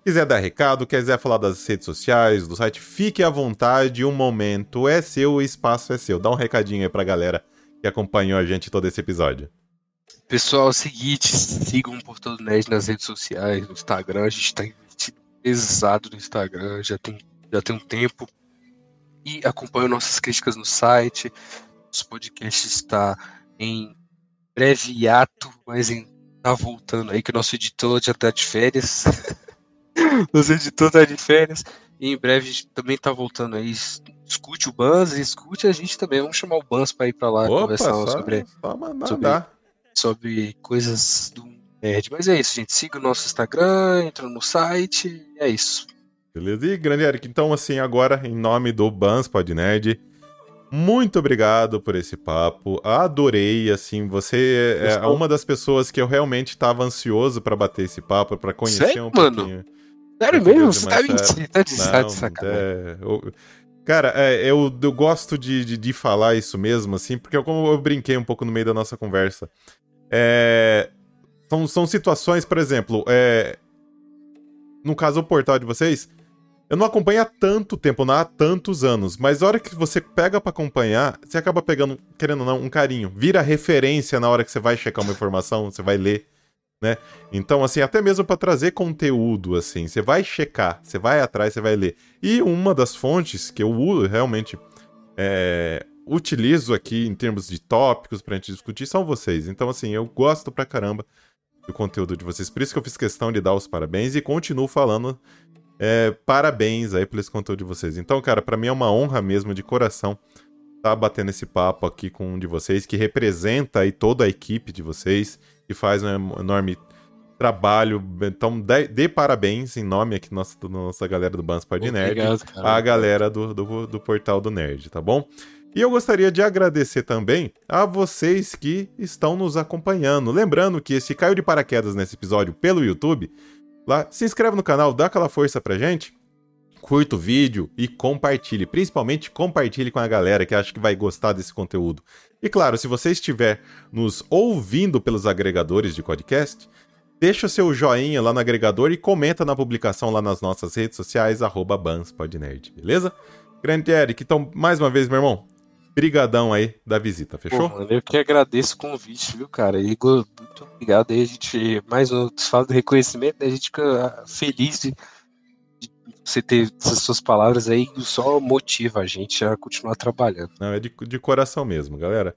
Quiser dar recado, quiser falar das redes sociais, do site, fique à vontade, o momento é seu, o espaço é seu. Dá um recadinho aí para a galera que acompanhou a gente todo esse episódio. Pessoal, é o seguinte, sigam o Portal do Nerd nas redes sociais, no Instagram, a gente tá pesado no Instagram, já tem, já tem um tempo. E acompanhem nossas críticas no site. Nosso podcast está em breve hiato, mas em, tá voltando aí, que o nosso editor já tá de férias. nosso editor tá de férias. E em breve também tá voltando aí. Escute o Bans e escute a gente também. Vamos chamar o Bans para ir para lá Opa, conversar só, sobre só mandar. sobre- sobre coisas do nerd. Mas é isso, gente. Siga o nosso Instagram, entra no site. É isso. Beleza? E grande Eric, então assim, agora, em nome do Bans Pod Nerd, muito obrigado por esse papo. Adorei, assim, você é Gostou? uma das pessoas que eu realmente estava ansioso pra bater esse papo, pra conhecer Sério, um mano? pouquinho. Sério mesmo? Você tá mentindo? Tá de, sacanagem. é, eu- Cara, é, eu, eu gosto de, de, de falar isso mesmo, assim, porque eu, como eu brinquei um pouco no meio da nossa conversa. É, são, são situações, por exemplo, é, no caso o portal de vocês, eu não acompanho há tanto tempo, não há tantos anos, mas a hora que você pega para acompanhar, você acaba pegando, querendo ou não, um carinho. Vira referência na hora que você vai checar uma informação, você vai ler, né? Então, assim, até mesmo para trazer conteúdo, assim, você vai checar, você vai atrás, você vai ler. E uma das fontes que eu realmente é, utilizo aqui em termos de tópicos pra gente discutir são vocês. Então, assim, eu gosto pra caramba do conteúdo de vocês. Por isso que eu fiz questão de dar os parabéns e continuo falando é, parabéns aí por esse conteúdo de vocês. Então, cara, para mim é uma honra mesmo, de coração, estar tá batendo esse papo aqui com um de vocês, que representa aí toda a equipe de vocês, que faz um enorme trabalho. Então, dê, dê parabéns em nome aqui da nossa, nossa galera do Banspod Nerd, a galera do, do, do Portal do Nerd, tá bom? E eu gostaria de agradecer também a vocês que estão nos acompanhando. Lembrando que se caiu de paraquedas nesse episódio pelo YouTube, lá, se inscreve no canal, dá aquela força pra gente, curta o vídeo e compartilhe. Principalmente compartilhe com a galera que acha que vai gostar desse conteúdo. E claro, se você estiver nos ouvindo pelos agregadores de podcast, deixa o seu joinha lá no agregador e comenta na publicação lá nas nossas redes sociais, arroba banspodnerd, beleza? Grande Eric, então, mais uma vez, meu irmão, brigadão aí da visita, fechou? Pô, mano, eu que agradeço o convite, viu, cara? Igor, muito obrigado aí. A gente, mais um fala de reconhecimento, né? A gente fica feliz de, de, você ter essas suas palavras aí, só motiva a gente a continuar trabalhando. Não, é de, de coração mesmo, galera.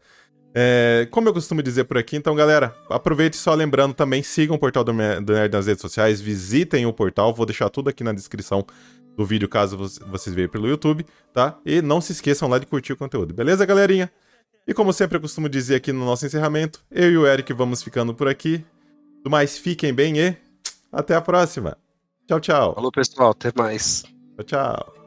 É, como eu costumo dizer por aqui, então, galera, aproveite só lembrando também, sigam o portal do Nerd nas redes sociais, visitem o portal, vou deixar tudo aqui na descrição do vídeo caso vocês vejam pelo YouTube, tá? E não se esqueçam lá de curtir o conteúdo, beleza, galerinha? E como sempre eu costumo dizer aqui no nosso encerramento, eu e o Eric vamos ficando por aqui. Do mais, fiquem bem e até a próxima. Tchau, tchau. Falou, pessoal. Até mais. Tchau, tchau.